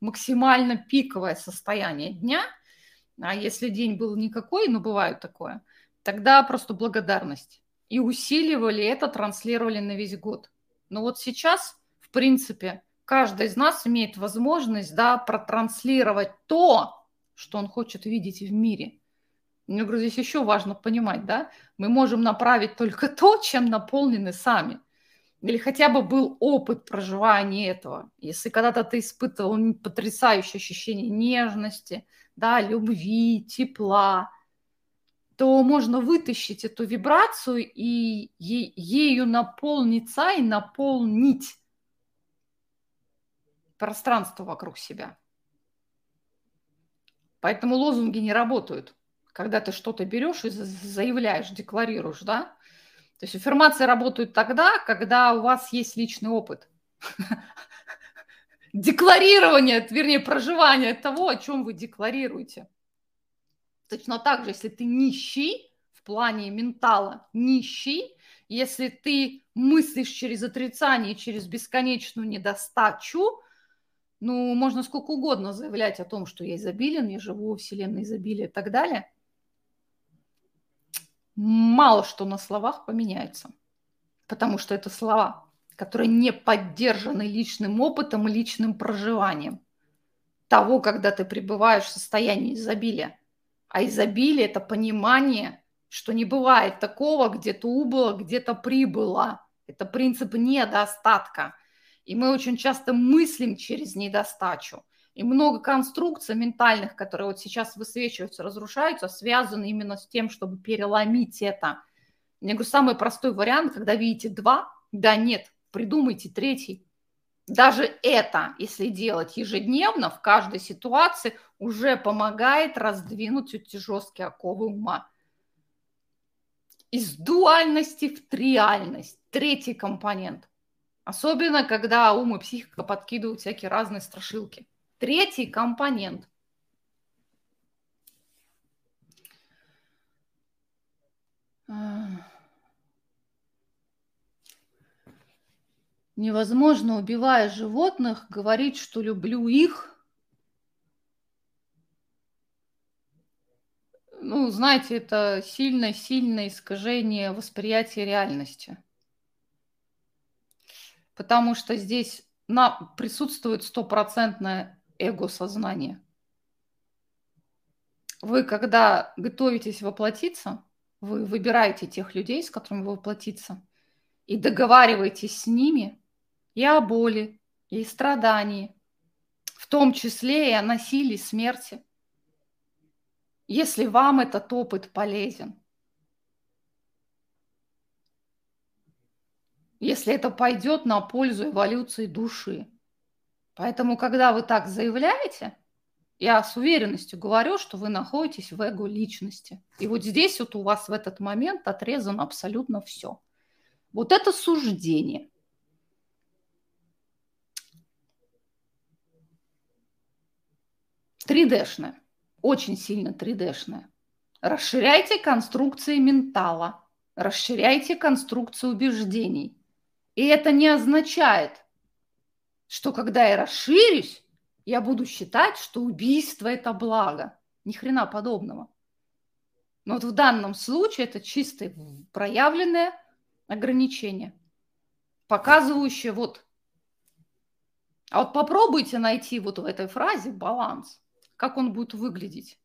[SPEAKER 2] максимально пиковое состояние дня, а если день был никакой, но бывает такое, тогда просто благодарность. И усиливали это, транслировали на весь год. Но вот сейчас, в принципе, каждый из нас имеет возможность да, протранслировать то, что он хочет видеть в мире. Я говорю, здесь еще важно понимать, да, мы можем направить только то, чем наполнены сами – или хотя бы был опыт проживания этого. Если когда-то ты испытывал потрясающее ощущение нежности, да, любви, тепла, то можно вытащить эту вибрацию и ею наполниться и наполнить пространство вокруг себя. Поэтому лозунги не работают. Когда ты что-то берешь и заявляешь, декларируешь, да, то есть аффирмации работают тогда, когда у вас есть личный опыт. Декларирование, вернее, проживание того, о чем вы декларируете. Точно так же, если ты нищий в плане ментала, нищий, если ты мыслишь через отрицание, через бесконечную недостачу, ну, можно сколько угодно заявлять о том, что я изобилен, я живу в вселенной изобилия и так далее – мало что на словах поменяется, потому что это слова, которые не поддержаны личным опытом и личным проживанием того, когда ты пребываешь в состоянии изобилия. А изобилие – это понимание, что не бывает такого, где-то убыло, где-то прибыло. Это принцип недостатка. И мы очень часто мыслим через недостачу. И много конструкций ментальных, которые вот сейчас высвечиваются, разрушаются, связаны именно с тем, чтобы переломить это. Я говорю, самый простой вариант, когда видите два, да нет, придумайте третий. Даже это, если делать ежедневно, в каждой ситуации, уже помогает раздвинуть эти жесткие оковы ума. Из дуальности в триальность. Третий компонент. Особенно, когда ум и психика подкидывают всякие разные страшилки. Третий компонент. Невозможно, убивая животных, говорить, что люблю их. Ну, знаете, это сильное-сильное искажение восприятия реальности. Потому что здесь на, присутствует стопроцентное эго-сознание. Вы, когда готовитесь воплотиться, вы выбираете тех людей, с которыми воплотиться, и договариваетесь с ними и о боли, и страдании, в том числе и о насилии, смерти – если вам этот опыт полезен. Если это пойдет на пользу эволюции души. Поэтому, когда вы так заявляете, я с уверенностью говорю, что вы находитесь в эго личности. И вот здесь вот у вас в этот момент отрезано абсолютно все. Вот это суждение. Тридешное очень сильно 3D-шная. Расширяйте конструкции ментала, расширяйте конструкции убеждений. И это не означает, что когда я расширюсь, я буду считать, что убийство – это благо. Ни хрена подобного. Но вот в данном случае это чисто проявленное ограничение, показывающее вот. А вот попробуйте найти вот в этой фразе баланс как он будет выглядеть.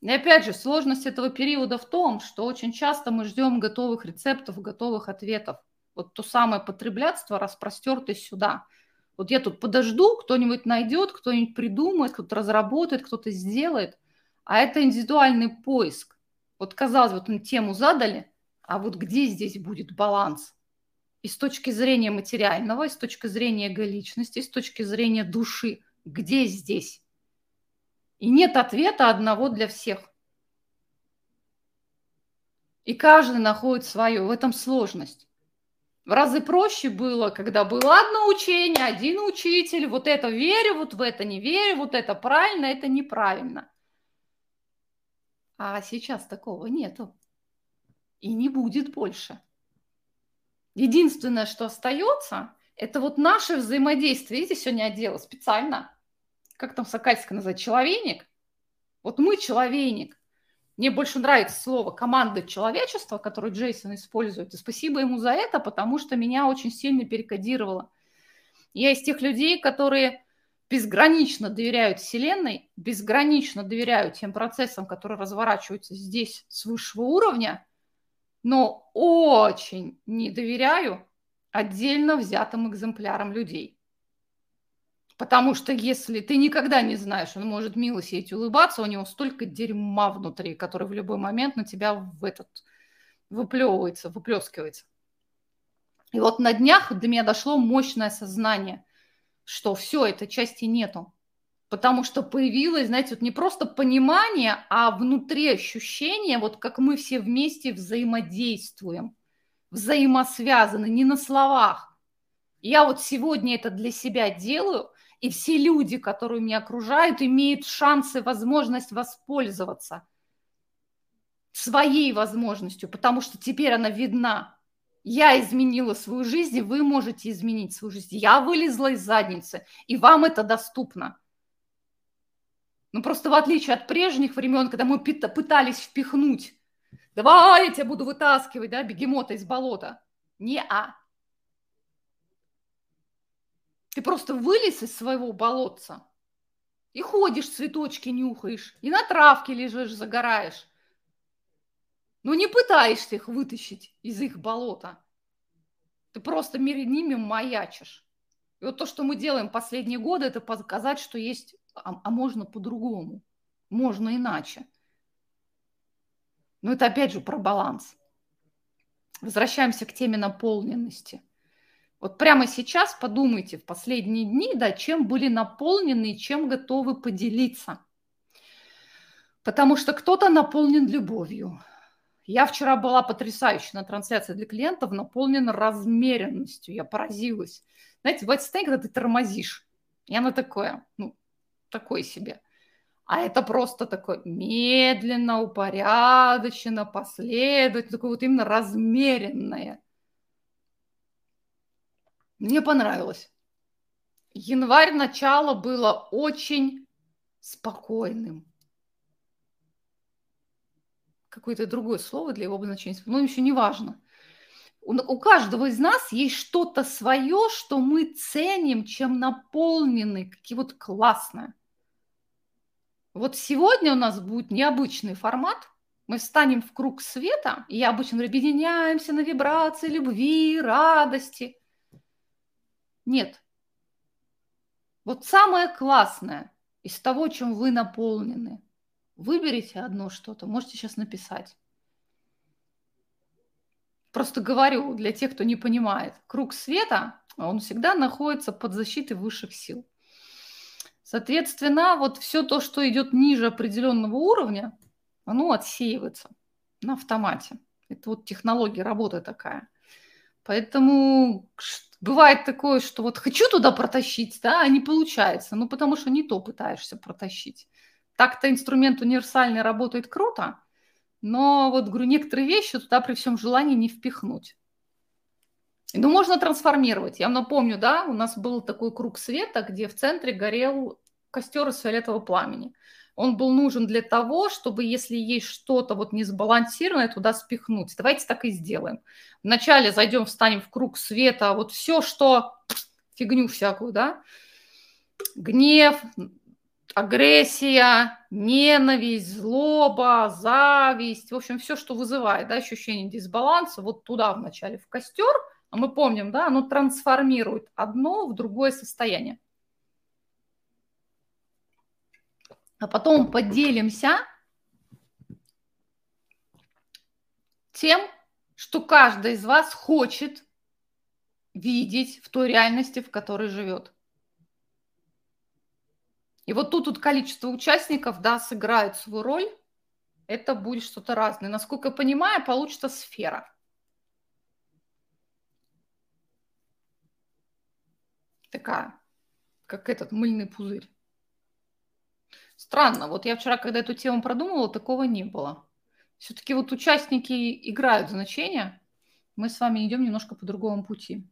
[SPEAKER 2] И опять же, сложность этого периода в том, что очень часто мы ждем готовых рецептов, готовых ответов. Вот то самое потреблятство распростертое сюда. Вот я тут подожду, кто-нибудь найдет, кто-нибудь придумает, кто-то разработает, кто-то сделает. А это индивидуальный поиск. Вот казалось, вот мы тему задали, а вот где здесь будет баланс? И с точки зрения материального, и с точки зрения эго-личности, и с точки зрения души. Где здесь? И нет ответа одного для всех. И каждый находит свое. В этом сложность. В разы проще было, когда было одно учение, один учитель, вот это верю, вот в это не верю, вот это правильно, это неправильно. А сейчас такого нету. И не будет больше. Единственное, что остается, это вот наше взаимодействие. Видите, сегодня я специально как там Сокальская называет, человейник. Вот мы человейник. Мне больше нравится слово команда человечества, которое Джейсон использует. И спасибо ему за это, потому что меня очень сильно перекодировало. Я из тех людей, которые безгранично доверяют Вселенной, безгранично доверяют тем процессам, которые разворачиваются здесь с высшего уровня, но очень не доверяю отдельно взятым экземплярам людей. Потому что если ты никогда не знаешь, он может мило сидеть улыбаться, у него столько дерьма внутри, который в любой момент на тебя в этот выплевывается, выплескивается. И вот на днях до меня дошло мощное сознание, что все, этой части нету. Потому что появилось, знаете, вот не просто понимание, а внутри ощущение, вот как мы все вместе взаимодействуем, взаимосвязаны, не на словах. Я вот сегодня это для себя делаю, и все люди, которые меня окружают, имеют шанс и возможность воспользоваться своей возможностью, потому что теперь она видна. Я изменила свою жизнь, и вы можете изменить свою жизнь. Я вылезла из задницы, и вам это доступно. Ну просто в отличие от прежних времен, когда мы пытались впихнуть, давай я тебя буду вытаскивать, да, бегемота из болота. Не-а. Ты просто вылез из своего болотца и ходишь, цветочки нюхаешь, и на травке лежишь, загораешь. Но не пытаешься их вытащить из их болота. Ты просто перед ними маячишь. И вот то, что мы делаем последние годы, это показать, что есть, а, а можно по-другому, можно иначе. Но это опять же про баланс. Возвращаемся к теме наполненности – вот прямо сейчас подумайте в последние дни, да, чем были наполнены и чем готовы поделиться. Потому что кто-то наполнен любовью. Я вчера была потрясающе на трансляции для клиентов, наполнена размеренностью. Я поразилась. Знаете, бывает состояние, когда ты тормозишь. И оно такое, ну, такое себе. А это просто такое медленно, упорядоченно, последовательно, такое вот именно размеренное. Мне понравилось. Январь начало было очень спокойным. какое-то другое слово для его обозначения, но еще не важно. У, каждого из нас есть что-то свое, что мы ценим, чем наполнены, какие вот классное. Вот сегодня у нас будет необычный формат. Мы встанем в круг света, и обычно объединяемся на вибрации любви, радости. Нет. Вот самое классное из того, чем вы наполнены. Выберите одно что-то, можете сейчас написать. Просто говорю для тех, кто не понимает. Круг света, он всегда находится под защитой высших сил. Соответственно, вот все то, что идет ниже определенного уровня, оно отсеивается на автомате. Это вот технология работы такая. Поэтому бывает такое, что вот хочу туда протащить, да, а не получается. Ну, потому что не то пытаешься протащить. Так-то инструмент универсальный работает круто, но вот, говорю, некоторые вещи туда при всем желании не впихнуть. Ну, можно трансформировать. Я напомню, да, у нас был такой круг света, где в центре горел костер из фиолетового пламени. Он был нужен для того, чтобы, если есть что-то вот несбалансированное, туда спихнуть. Давайте так и сделаем. Вначале зайдем, встанем в круг света, вот все, что фигню всякую, да, гнев, агрессия, ненависть, злоба, зависть, в общем, все, что вызывает да, ощущение дисбаланса, вот туда вначале в костер, а мы помним, да, оно трансформирует одно в другое состояние. А потом поделимся тем, что каждый из вас хочет видеть в той реальности, в которой живет. И вот тут вот количество участников, да, сыграет свою роль. Это будет что-то разное. Насколько я понимаю, получится сфера. Такая, как этот мыльный пузырь. Странно, вот я вчера, когда эту тему продумывала, такого не было. Все-таки вот участники играют значение. Мы с вами идем немножко по другому пути.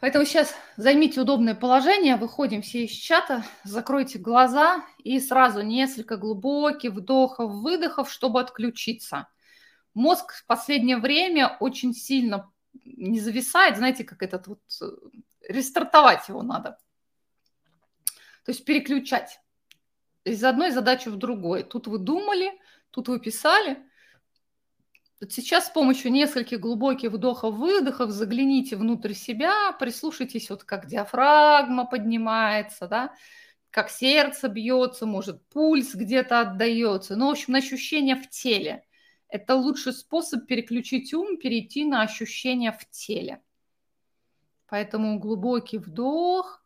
[SPEAKER 2] Поэтому сейчас займите удобное положение, выходим все из чата, закройте глаза и сразу несколько глубоких вдохов, выдохов, чтобы отключиться. Мозг в последнее время очень сильно не зависает, знаете, как этот вот, э, рестартовать его надо. То есть переключать из одной задачи в другой. Тут вы думали, тут вы писали. Вот сейчас с помощью нескольких глубоких вдохов-выдохов загляните внутрь себя, прислушайтесь, вот как диафрагма поднимается, да, как сердце бьется, может, пульс где-то отдается. Ну, в общем, ощущения в теле. Это лучший способ переключить ум, перейти на ощущения в теле. Поэтому глубокий вдох,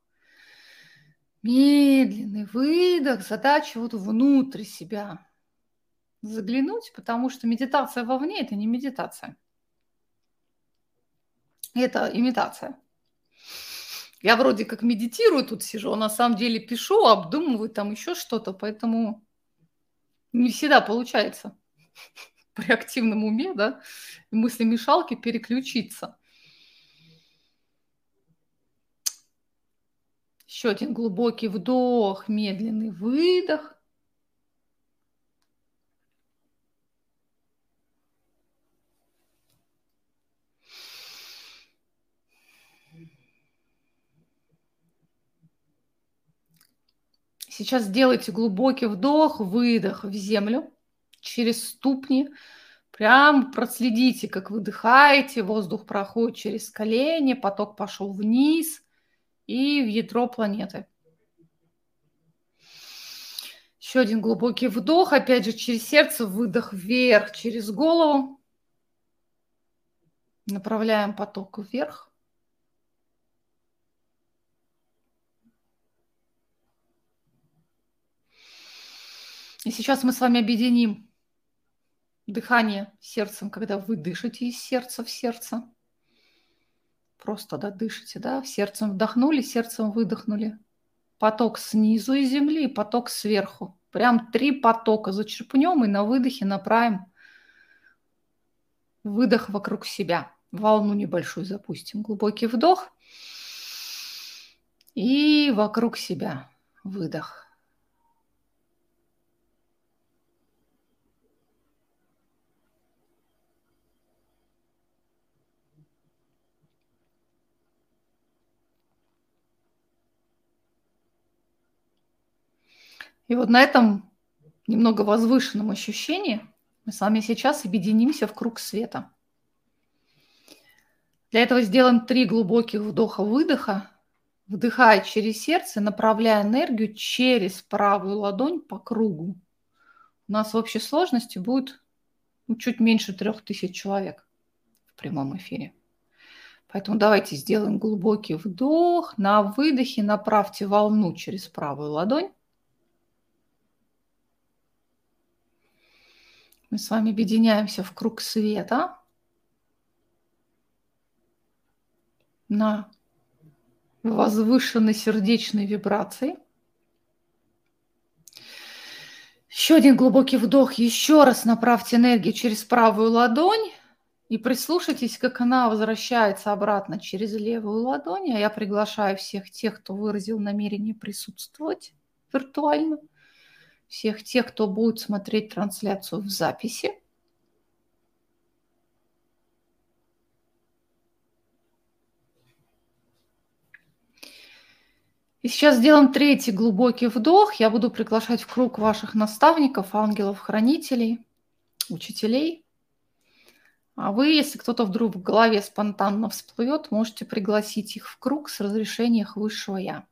[SPEAKER 2] Медленный выдох, задача вот внутрь себя заглянуть, потому что медитация вовне – это не медитация. Это имитация. Я вроде как медитирую, тут сижу, а на самом деле пишу, обдумываю там еще что-то, поэтому не всегда получается при активном уме, да, мысли мешалки переключиться. Еще один глубокий вдох, медленный выдох. Сейчас сделайте глубокий вдох, выдох в землю через ступни. Прям проследите, как выдыхаете, воздух проходит через колени, поток пошел вниз – и в ядро планеты. Еще один глубокий вдох, опять же через сердце, выдох вверх через голову. Направляем поток вверх. И сейчас мы с вами объединим дыхание сердцем, когда вы дышите из сердца в сердце. Просто да, дышите, да, сердцем вдохнули, сердцем выдохнули. Поток снизу из земли поток сверху. Прям три потока зачерпнем и на выдохе направим выдох вокруг себя. Волну небольшую запустим. Глубокий вдох. И вокруг себя выдох. И вот на этом немного возвышенном ощущении мы с вами сейчас объединимся в круг света. Для этого сделаем три глубоких вдоха-выдоха, вдыхая через сердце, направляя энергию через правую ладонь по кругу. У нас в общей сложности будет ну, чуть меньше трех тысяч человек в прямом эфире. Поэтому давайте сделаем глубокий вдох. На выдохе направьте волну через правую ладонь. Мы с вами объединяемся в круг света на возвышенной сердечной вибрации. Еще один глубокий вдох. Еще раз направьте энергию через правую ладонь и прислушайтесь, как она возвращается обратно через левую ладонь. А я приглашаю всех тех, кто выразил намерение присутствовать виртуально – всех тех, кто будет смотреть трансляцию в записи. И сейчас сделаем третий глубокий вдох. Я буду приглашать в круг ваших наставников, ангелов-хранителей, учителей. А вы, если кто-то вдруг в голове спонтанно всплывет, можете пригласить их в круг с разрешения их высшего «Я»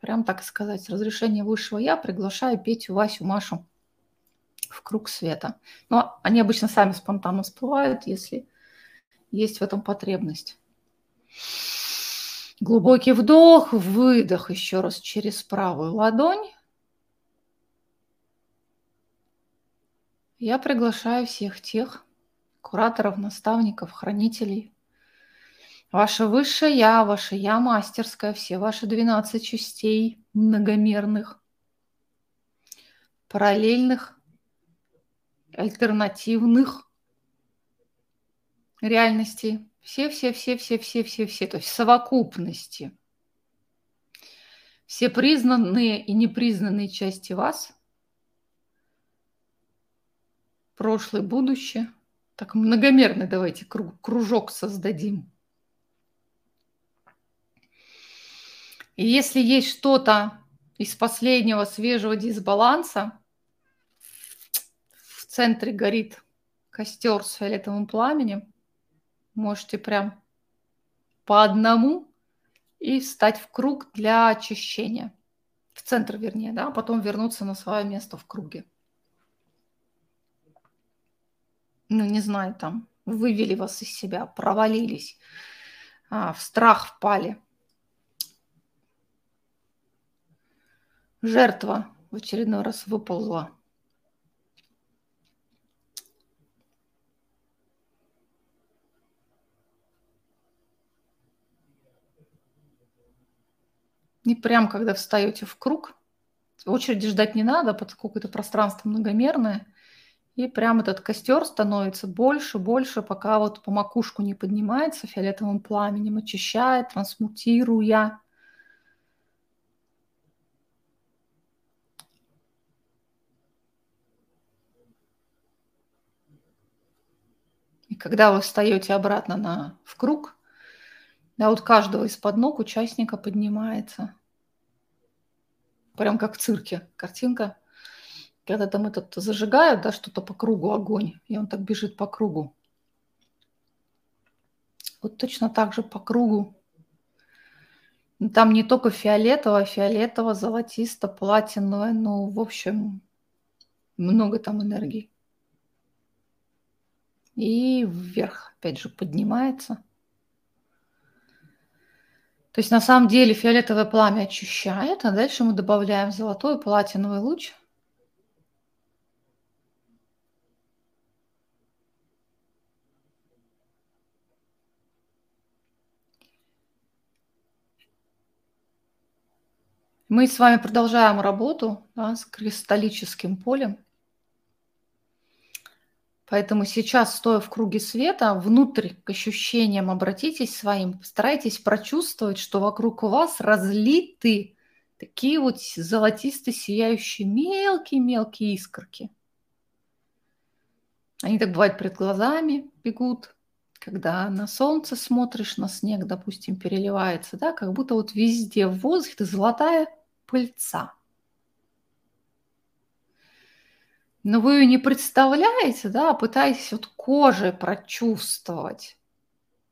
[SPEAKER 2] прям так сказать, разрешение высшего я, приглашаю Петю, Васю, Машу в круг света. Но они обычно сами спонтанно всплывают, если есть в этом потребность. Глубокий вдох, выдох еще раз через правую ладонь. Я приглашаю всех тех кураторов, наставников, хранителей, Ваше высшее я, ваше я мастерское, все ваши 12 частей многомерных, параллельных, альтернативных реальностей. Все-все-все-все-все-все-все, то есть совокупности. Все признанные и непризнанные части вас, прошлое, будущее. Так многомерный давайте кружок создадим. И если есть что-то из последнего свежего дисбаланса, в центре горит костер с фиолетовым пламенем, можете прям по одному и встать в круг для очищения. В центр, вернее, да, а потом вернуться на свое место в круге. Ну, не знаю, там, вывели вас из себя, провалились, а, в страх впали – Жертва в очередной раз выползла. И прям, когда встаете в круг, очереди ждать не надо, поскольку это пространство многомерное, и прям этот костер становится больше, больше, пока вот по макушку не поднимается фиолетовым пламенем, очищает, трансмутируя. Когда вы встаете обратно на, в круг, да, вот каждого из-под ног участника поднимается. Прям как в цирке картинка. Когда там этот зажигают, да, что-то по кругу огонь, и он так бежит по кругу. Вот точно так же по кругу. Там не только фиолетово, фиолетово, золотисто, платиновое, ну, в общем, много там энергии и вверх, опять же, поднимается. То есть на самом деле фиолетовое пламя очищает, а дальше мы добавляем золотой платиновый луч. Мы с вами продолжаем работу да, с кристаллическим полем. Поэтому сейчас, стоя в круге света, внутрь к ощущениям обратитесь своим, постарайтесь прочувствовать, что вокруг вас разлиты такие вот золотисто сияющие мелкие-мелкие искорки. Они так бывает перед глазами бегут, когда на солнце смотришь, на снег, допустим, переливается, да, как будто вот везде в воздухе золотая пыльца – Но вы ее не представляете, да, а пытаетесь вот кожей прочувствовать,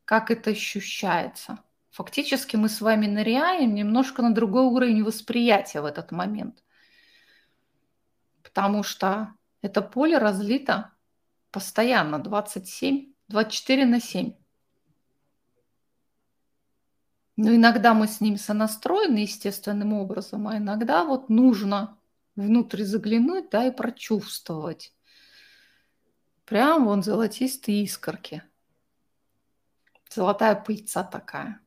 [SPEAKER 2] как это ощущается. Фактически мы с вами ныряем немножко на другой уровень восприятия в этот момент. Потому что это поле разлито постоянно 27, 24 на 7. Но иногда мы с ним сонастроены естественным образом, а иногда вот нужно внутрь заглянуть, да, и прочувствовать. Прям вон золотистые искорки. Золотая пыльца такая.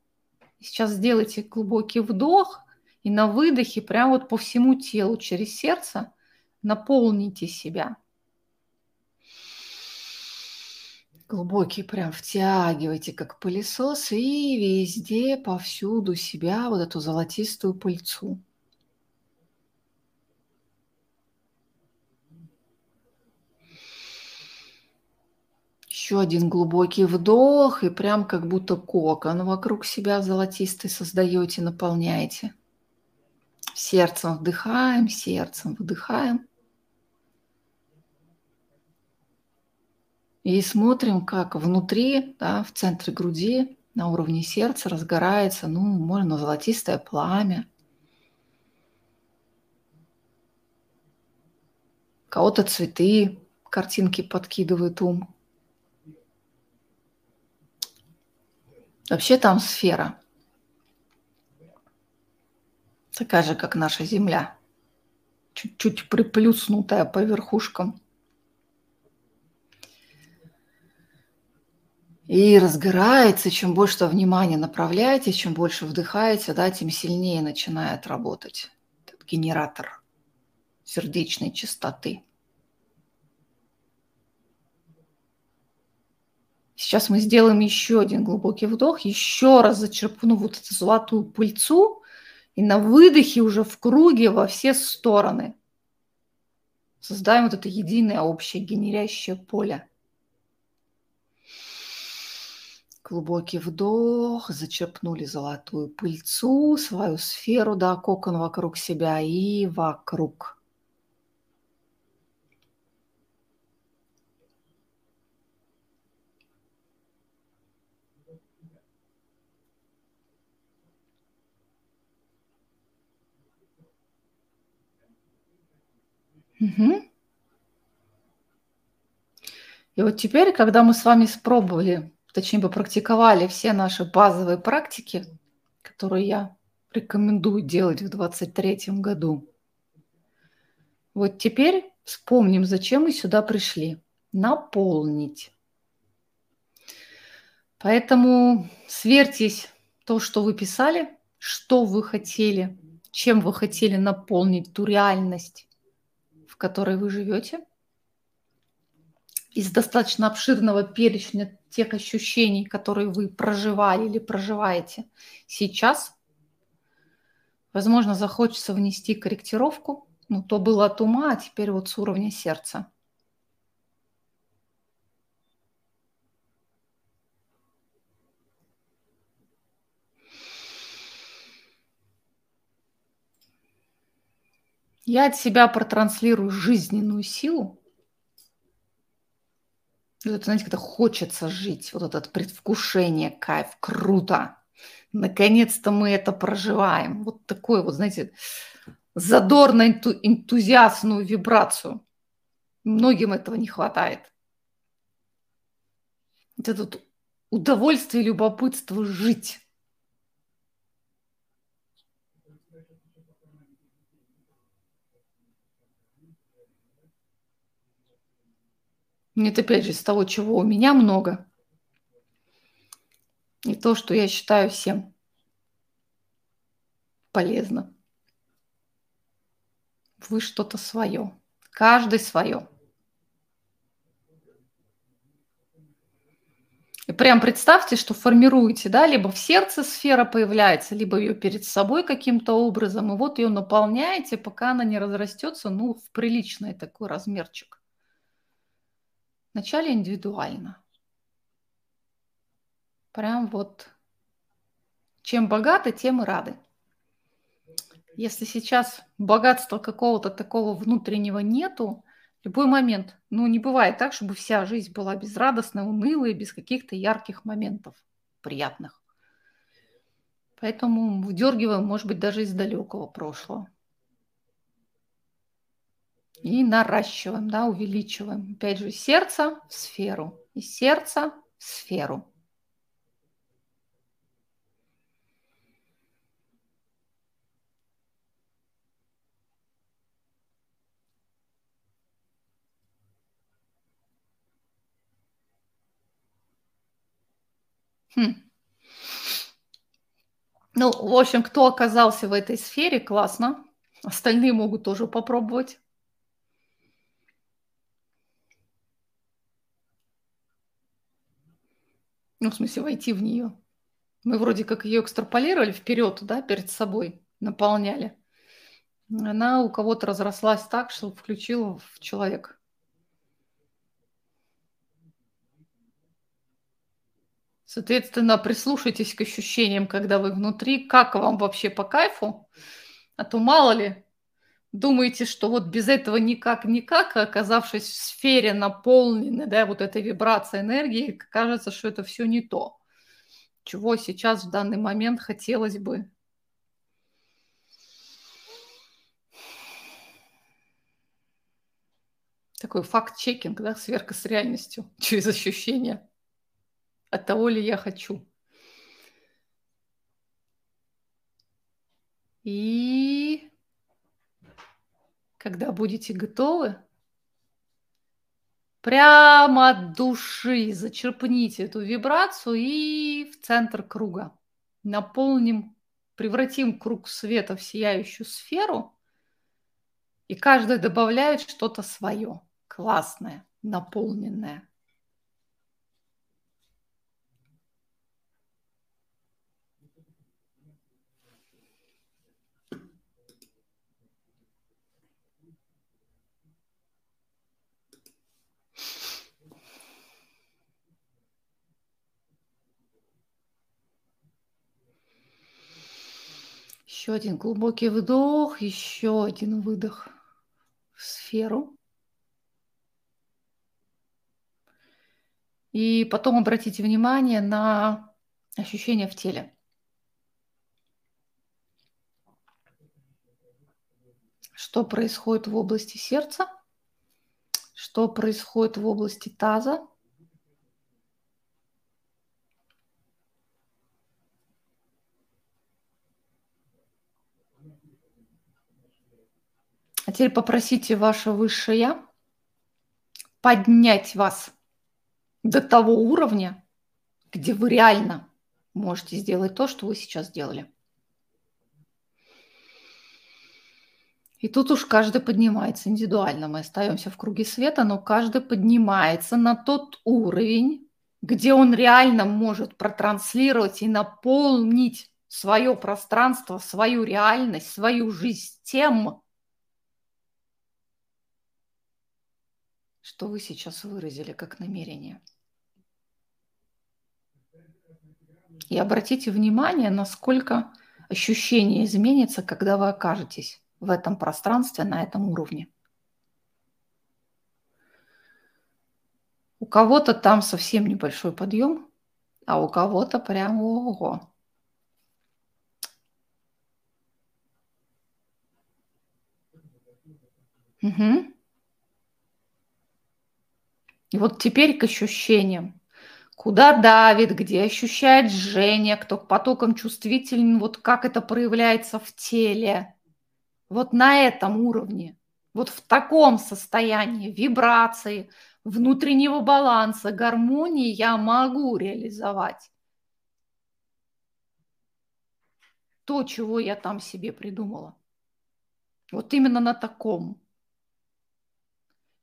[SPEAKER 2] Сейчас сделайте глубокий вдох и на выдохе прям вот по всему телу через сердце наполните себя. Глубокий прям втягивайте, как пылесос, и везде, повсюду себя вот эту золотистую пыльцу. Еще один глубокий вдох, и прям как будто кокон вокруг себя золотистый создаете, наполняете. Сердцем вдыхаем, сердцем выдыхаем. И смотрим, как внутри, да, в центре груди, на уровне сердца разгорается, ну, можно золотистое пламя. Кого-то цветы, картинки подкидывает ум. Вообще там сфера. Такая же, как наша Земля. Чуть-чуть приплюснутая по верхушкам. И разгорается, чем больше внимания направляете, чем больше вдыхаете, да, тем сильнее начинает работать этот генератор сердечной частоты. Сейчас мы сделаем еще один глубокий вдох, еще раз зачерпну вот эту золотую пыльцу и на выдохе уже в круге во все стороны создаем вот это единое общее генерящее поле. Глубокий вдох, зачерпнули золотую пыльцу, свою сферу, да, кокон вокруг себя и вокруг. Угу. И вот теперь, когда мы с вами спробовали точнее попрактиковали все наши базовые практики, которые я рекомендую делать в 2023 году. Вот теперь вспомним, зачем мы сюда пришли. Наполнить. Поэтому сверьтесь то, что вы писали, что вы хотели, чем вы хотели наполнить ту реальность, которой вы живете – из достаточно обширного перечня тех ощущений, которые вы проживали или проживаете сейчас. Возможно, захочется внести корректировку. Ну, то было от ума, а теперь вот с уровня сердца. Я от себя протранслирую жизненную силу, это, знаете, когда хочется жить, вот это предвкушение, кайф, круто. Наконец-то мы это проживаем. Вот такой вот, знаете, задорно-энтузиастную вибрацию. Многим этого не хватает. Это вот удовольствие, любопытство жить. Нет, опять же, из того, чего у меня много. И то, что я считаю всем полезно. Вы что-то свое. Каждый свое. И прям представьте, что формируете, да, либо в сердце сфера появляется, либо ее перед собой каким-то образом, и вот ее наполняете, пока она не разрастется, ну, в приличный такой размерчик. Вначале индивидуально. Прям вот чем богаты, тем и рады. Если сейчас богатства какого-то такого внутреннего нету, Любой момент. Ну, не бывает так, чтобы вся жизнь была безрадостная, унылая, без каких-то ярких моментов приятных. Поэтому выдергиваем, может быть, даже из далекого прошлого. И наращиваем, да, увеличиваем. Опять же, сердце в сферу. И сердце в сферу. Хм. Ну, в общем, кто оказался в этой сфере, классно. Остальные могут тоже попробовать. Ну, в смысле, войти в нее. Мы вроде как ее экстраполировали вперед, да, перед собой, наполняли. Она у кого-то разрослась так, что включила в человека. Соответственно, прислушайтесь к ощущениям, когда вы внутри, как вам вообще по кайфу, а то мало ли, думаете, что вот без этого никак-никак, а оказавшись в сфере наполненной, да, вот этой вибрацией энергии, кажется, что это все не то, чего сейчас в данный момент хотелось бы. Такой факт-чекинг, да, сверка с реальностью через ощущения от того ли я хочу. И когда будете готовы, прямо от души зачерпните эту вибрацию и в центр круга. Наполним, превратим круг света в сияющую сферу, и каждый добавляет что-то свое, классное, наполненное. Еще один глубокий вдох, еще один выдох в сферу. И потом обратите внимание на ощущения в теле. Что происходит в области сердца, что происходит в области таза, А теперь попросите ваше высшее поднять вас до того уровня, где вы реально можете сделать то, что вы сейчас сделали. И тут уж каждый поднимается индивидуально. Мы остаемся в круге света, но каждый поднимается на тот уровень, где он реально может протранслировать и наполнить свое пространство, свою реальность, свою жизнь тем, что вы сейчас выразили как намерение. И обратите внимание, насколько ощущение изменится, когда вы окажетесь в этом пространстве, на этом уровне. У кого-то там совсем небольшой подъем, а у кого-то прям ого. Угу. И вот теперь к ощущениям. Куда давит, где ощущает жжение, кто к потокам чувствителен, вот как это проявляется в теле. Вот на этом уровне, вот в таком состоянии вибрации, внутреннего баланса, гармонии я могу реализовать то, чего я там себе придумала. Вот именно на таком.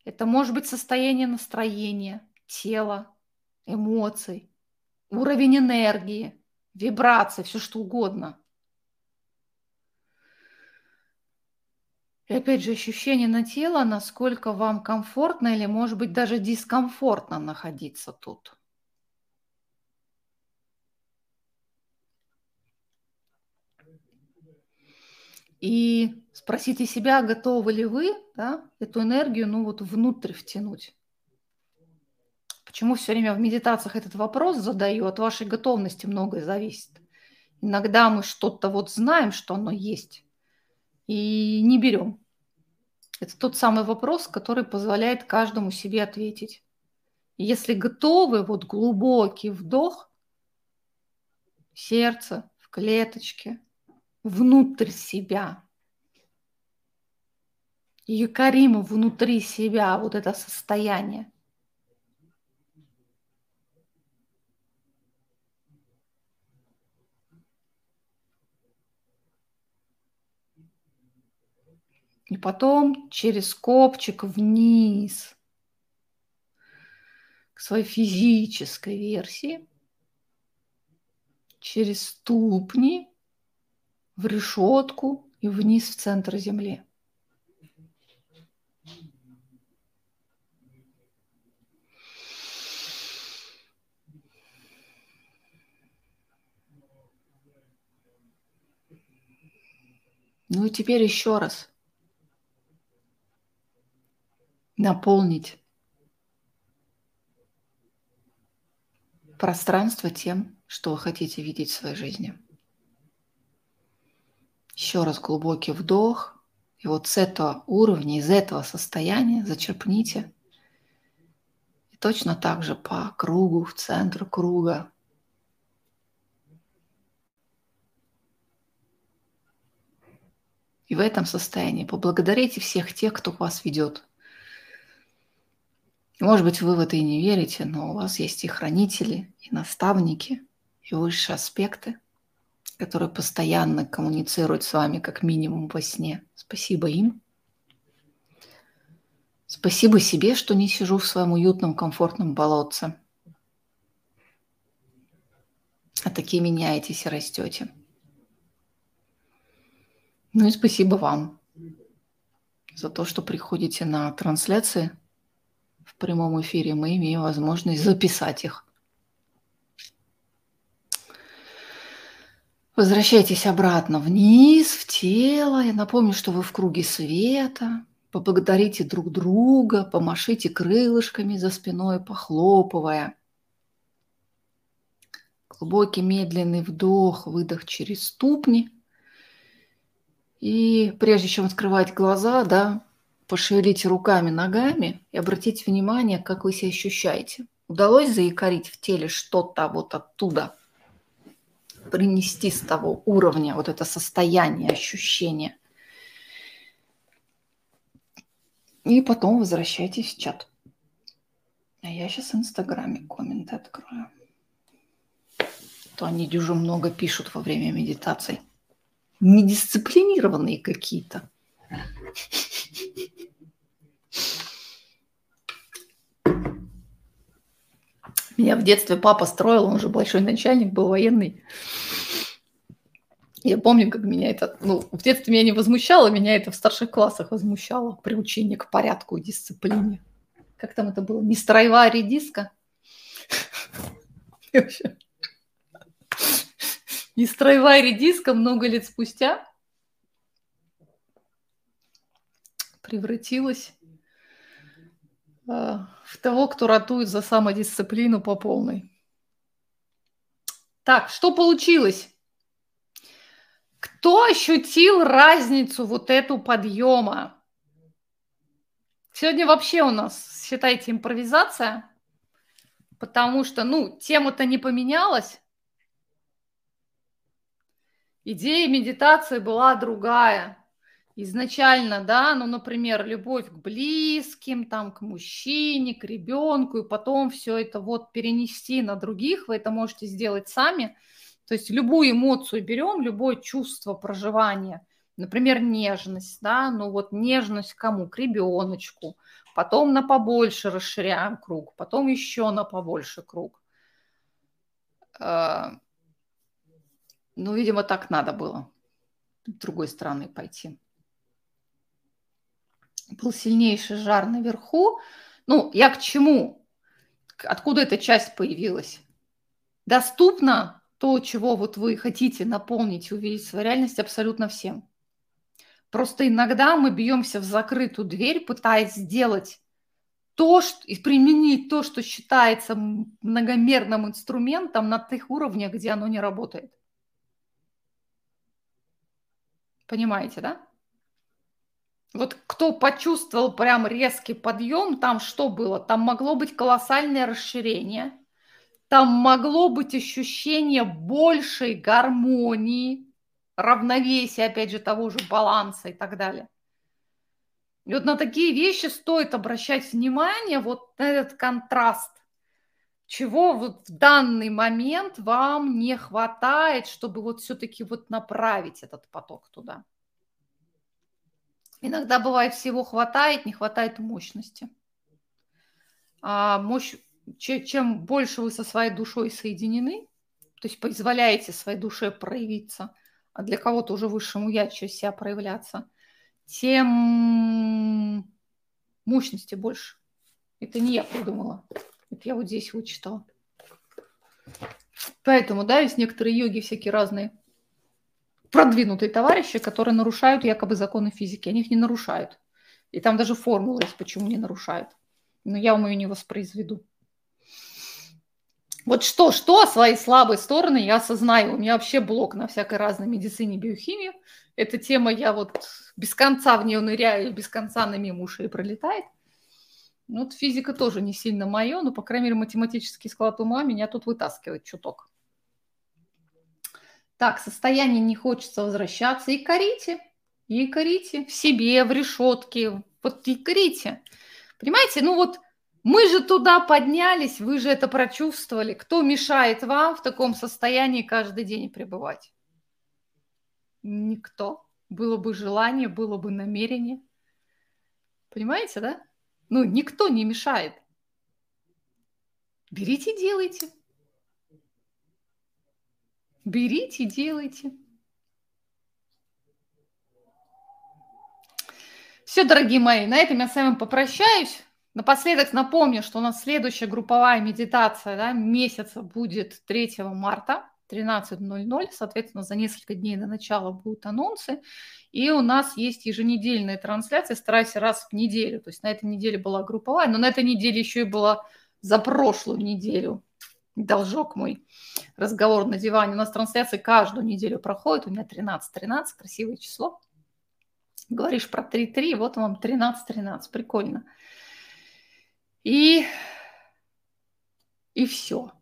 [SPEAKER 2] Это может быть состояние настроения, тела, эмоций, уровень энергии, вибрации, все что угодно. И опять же, ощущение на тело, насколько вам комфортно или, может быть, даже дискомфортно находиться тут. И спросите себя, готовы ли вы да, эту энергию ну, вот внутрь втянуть. Почему все время в медитациях этот вопрос задаю? От вашей готовности многое зависит. Иногда мы что-то вот знаем, что оно есть, и не берем. Это тот самый вопрос, который позволяет каждому себе ответить. Если готовы, вот глубокий вдох, сердце в клеточке, внутрь себя. Якорим внутри себя вот это состояние. И потом через копчик вниз к своей физической версии, через ступни в решетку и вниз в центр земли. Ну и теперь еще раз. Наполнить пространство тем, что вы хотите видеть в своей жизни. Еще раз глубокий вдох. И вот с этого уровня, из этого состояния зачерпните. И точно так же по кругу, в центр круга. И в этом состоянии поблагодарите всех тех, кто вас ведет. Может быть, вы в это и не верите, но у вас есть и хранители, и наставники, и высшие аспекты – которые постоянно коммуницируют с вами как минимум во сне. Спасибо им. Спасибо себе, что не сижу в своем уютном, комфортном болотце. А такие меняетесь и растете. Ну и спасибо вам за то, что приходите на трансляции в прямом эфире. Мы имеем возможность записать их. Возвращайтесь обратно вниз, в тело. Я напомню, что вы в круге света. Поблагодарите друг друга, помашите крылышками за спиной, похлопывая. Глубокий медленный вдох, выдох через ступни. И прежде чем открывать глаза, да, пошевелите руками, ногами и обратите внимание, как вы себя ощущаете. Удалось заикарить в теле что-то вот оттуда – принести с того уровня вот это состояние, ощущение. И потом возвращайтесь в чат. А я сейчас в Инстаграме комменты открою. То они дюжу много пишут во время медитаций. Недисциплинированные какие-то. Меня в детстве папа строил, он уже большой начальник, был военный. Я помню, как меня это, ну, в детстве меня не возмущало, меня это в старших классах возмущало, приучение к порядку и дисциплине. Как там это было? Не строевая редиска? Не строевая редиска много лет спустя превратилась а, в того, кто ратует за самодисциплину по полной. Так, что получилось? Кто ощутил разницу вот эту подъема? Сегодня вообще у нас, считайте, импровизация, потому что, ну, тема-то не поменялась. Идея медитации была другая изначально, да, ну, например, любовь к близким, там, к мужчине, к ребенку, и потом все это вот перенести на других, вы это можете сделать сами. То есть любую эмоцию берем, любое чувство проживания, например, нежность, да, ну вот нежность кому? К ребеночку, потом на побольше расширяем круг, потом еще на побольше круг. Э, ну, видимо, так надо было с другой стороны пойти был сильнейший жар наверху. Ну, я к чему? Откуда эта часть появилась? Доступно то, чего вот вы хотите наполнить и увидеть свою реальность абсолютно всем. Просто иногда мы бьемся в закрытую дверь, пытаясь сделать то, что, и применить то, что считается многомерным инструментом на тех уровнях, где оно не работает. Понимаете, да? Вот кто почувствовал прям резкий подъем, там что было? Там могло быть колоссальное расширение, там могло быть ощущение большей гармонии, равновесия, опять же, того же баланса и так далее. И вот на такие вещи стоит обращать внимание, вот на этот контраст, чего вот в данный момент вам не хватает, чтобы вот все-таки вот направить этот поток туда. Иногда бывает всего хватает, не хватает мощности. А мощь, чем больше вы со своей душой соединены, то есть позволяете своей душе проявиться, а для кого-то уже высшему я через себя проявляться, тем мощности больше. Это не я придумала. Это я вот здесь вычитала. Поэтому, да, есть некоторые йоги всякие разные продвинутые товарищи, которые нарушают якобы законы физики. Они их не нарушают. И там даже формула есть, почему не нарушают. Но я вам ее не воспроизведу. Вот что, что свои слабые стороны я осознаю. У меня вообще блок на всякой разной медицине, биохимии. Эта тема, я вот без конца в нее ныряю, без конца на мимо ушей пролетает. Ну, вот физика тоже не сильно мое, но, по крайней мере, математический склад ума меня тут вытаскивает чуток. Так, состояние не хочется возвращаться. И корите, и корите в себе, в решетке. Вот и корите. Понимаете, ну вот мы же туда поднялись, вы же это прочувствовали. Кто мешает вам в таком состоянии каждый день пребывать? Никто. Было бы желание, было бы намерение. Понимаете, да? Ну, никто не мешает. Берите, делайте. Берите, делайте. Все, дорогие мои, на этом я с вами попрощаюсь. Напоследок напомню, что у нас следующая групповая медитация да, месяца будет 3 марта 13.00. Соответственно, за несколько дней до начала будут анонсы. И у нас есть еженедельные трансляции, стараюсь раз в неделю. То есть на этой неделе была групповая, но на этой неделе еще и была за прошлую неделю должок мой, разговор на диване. У нас трансляции каждую неделю проходит, у меня 13-13, красивое число. Говоришь про 3-3, вот вам 13-13, прикольно. И, и все.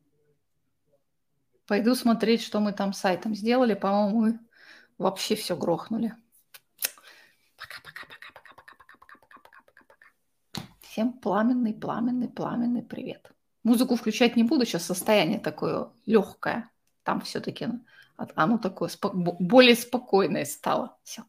[SPEAKER 2] Пойду смотреть, что мы там сайтом сделали. По-моему, мы вообще все грохнули. Пока-пока-пока-пока-пока-пока-пока-пока. Всем пламенный, пламенный, пламенный привет. Музыку включать не буду, сейчас состояние такое легкое. Там все-таки оно такое более спокойное стало. Все.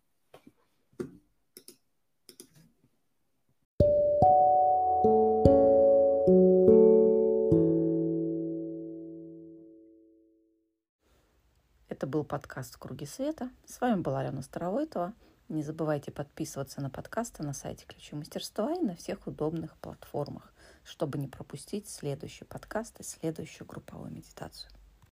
[SPEAKER 1] Это был подкаст «Круги света». С вами была Алена Старовойтова. Не забывайте подписываться на подкасты на сайте Ключи мастерства и на всех удобных платформах чтобы не пропустить следующий подкаст и следующую групповую медитацию.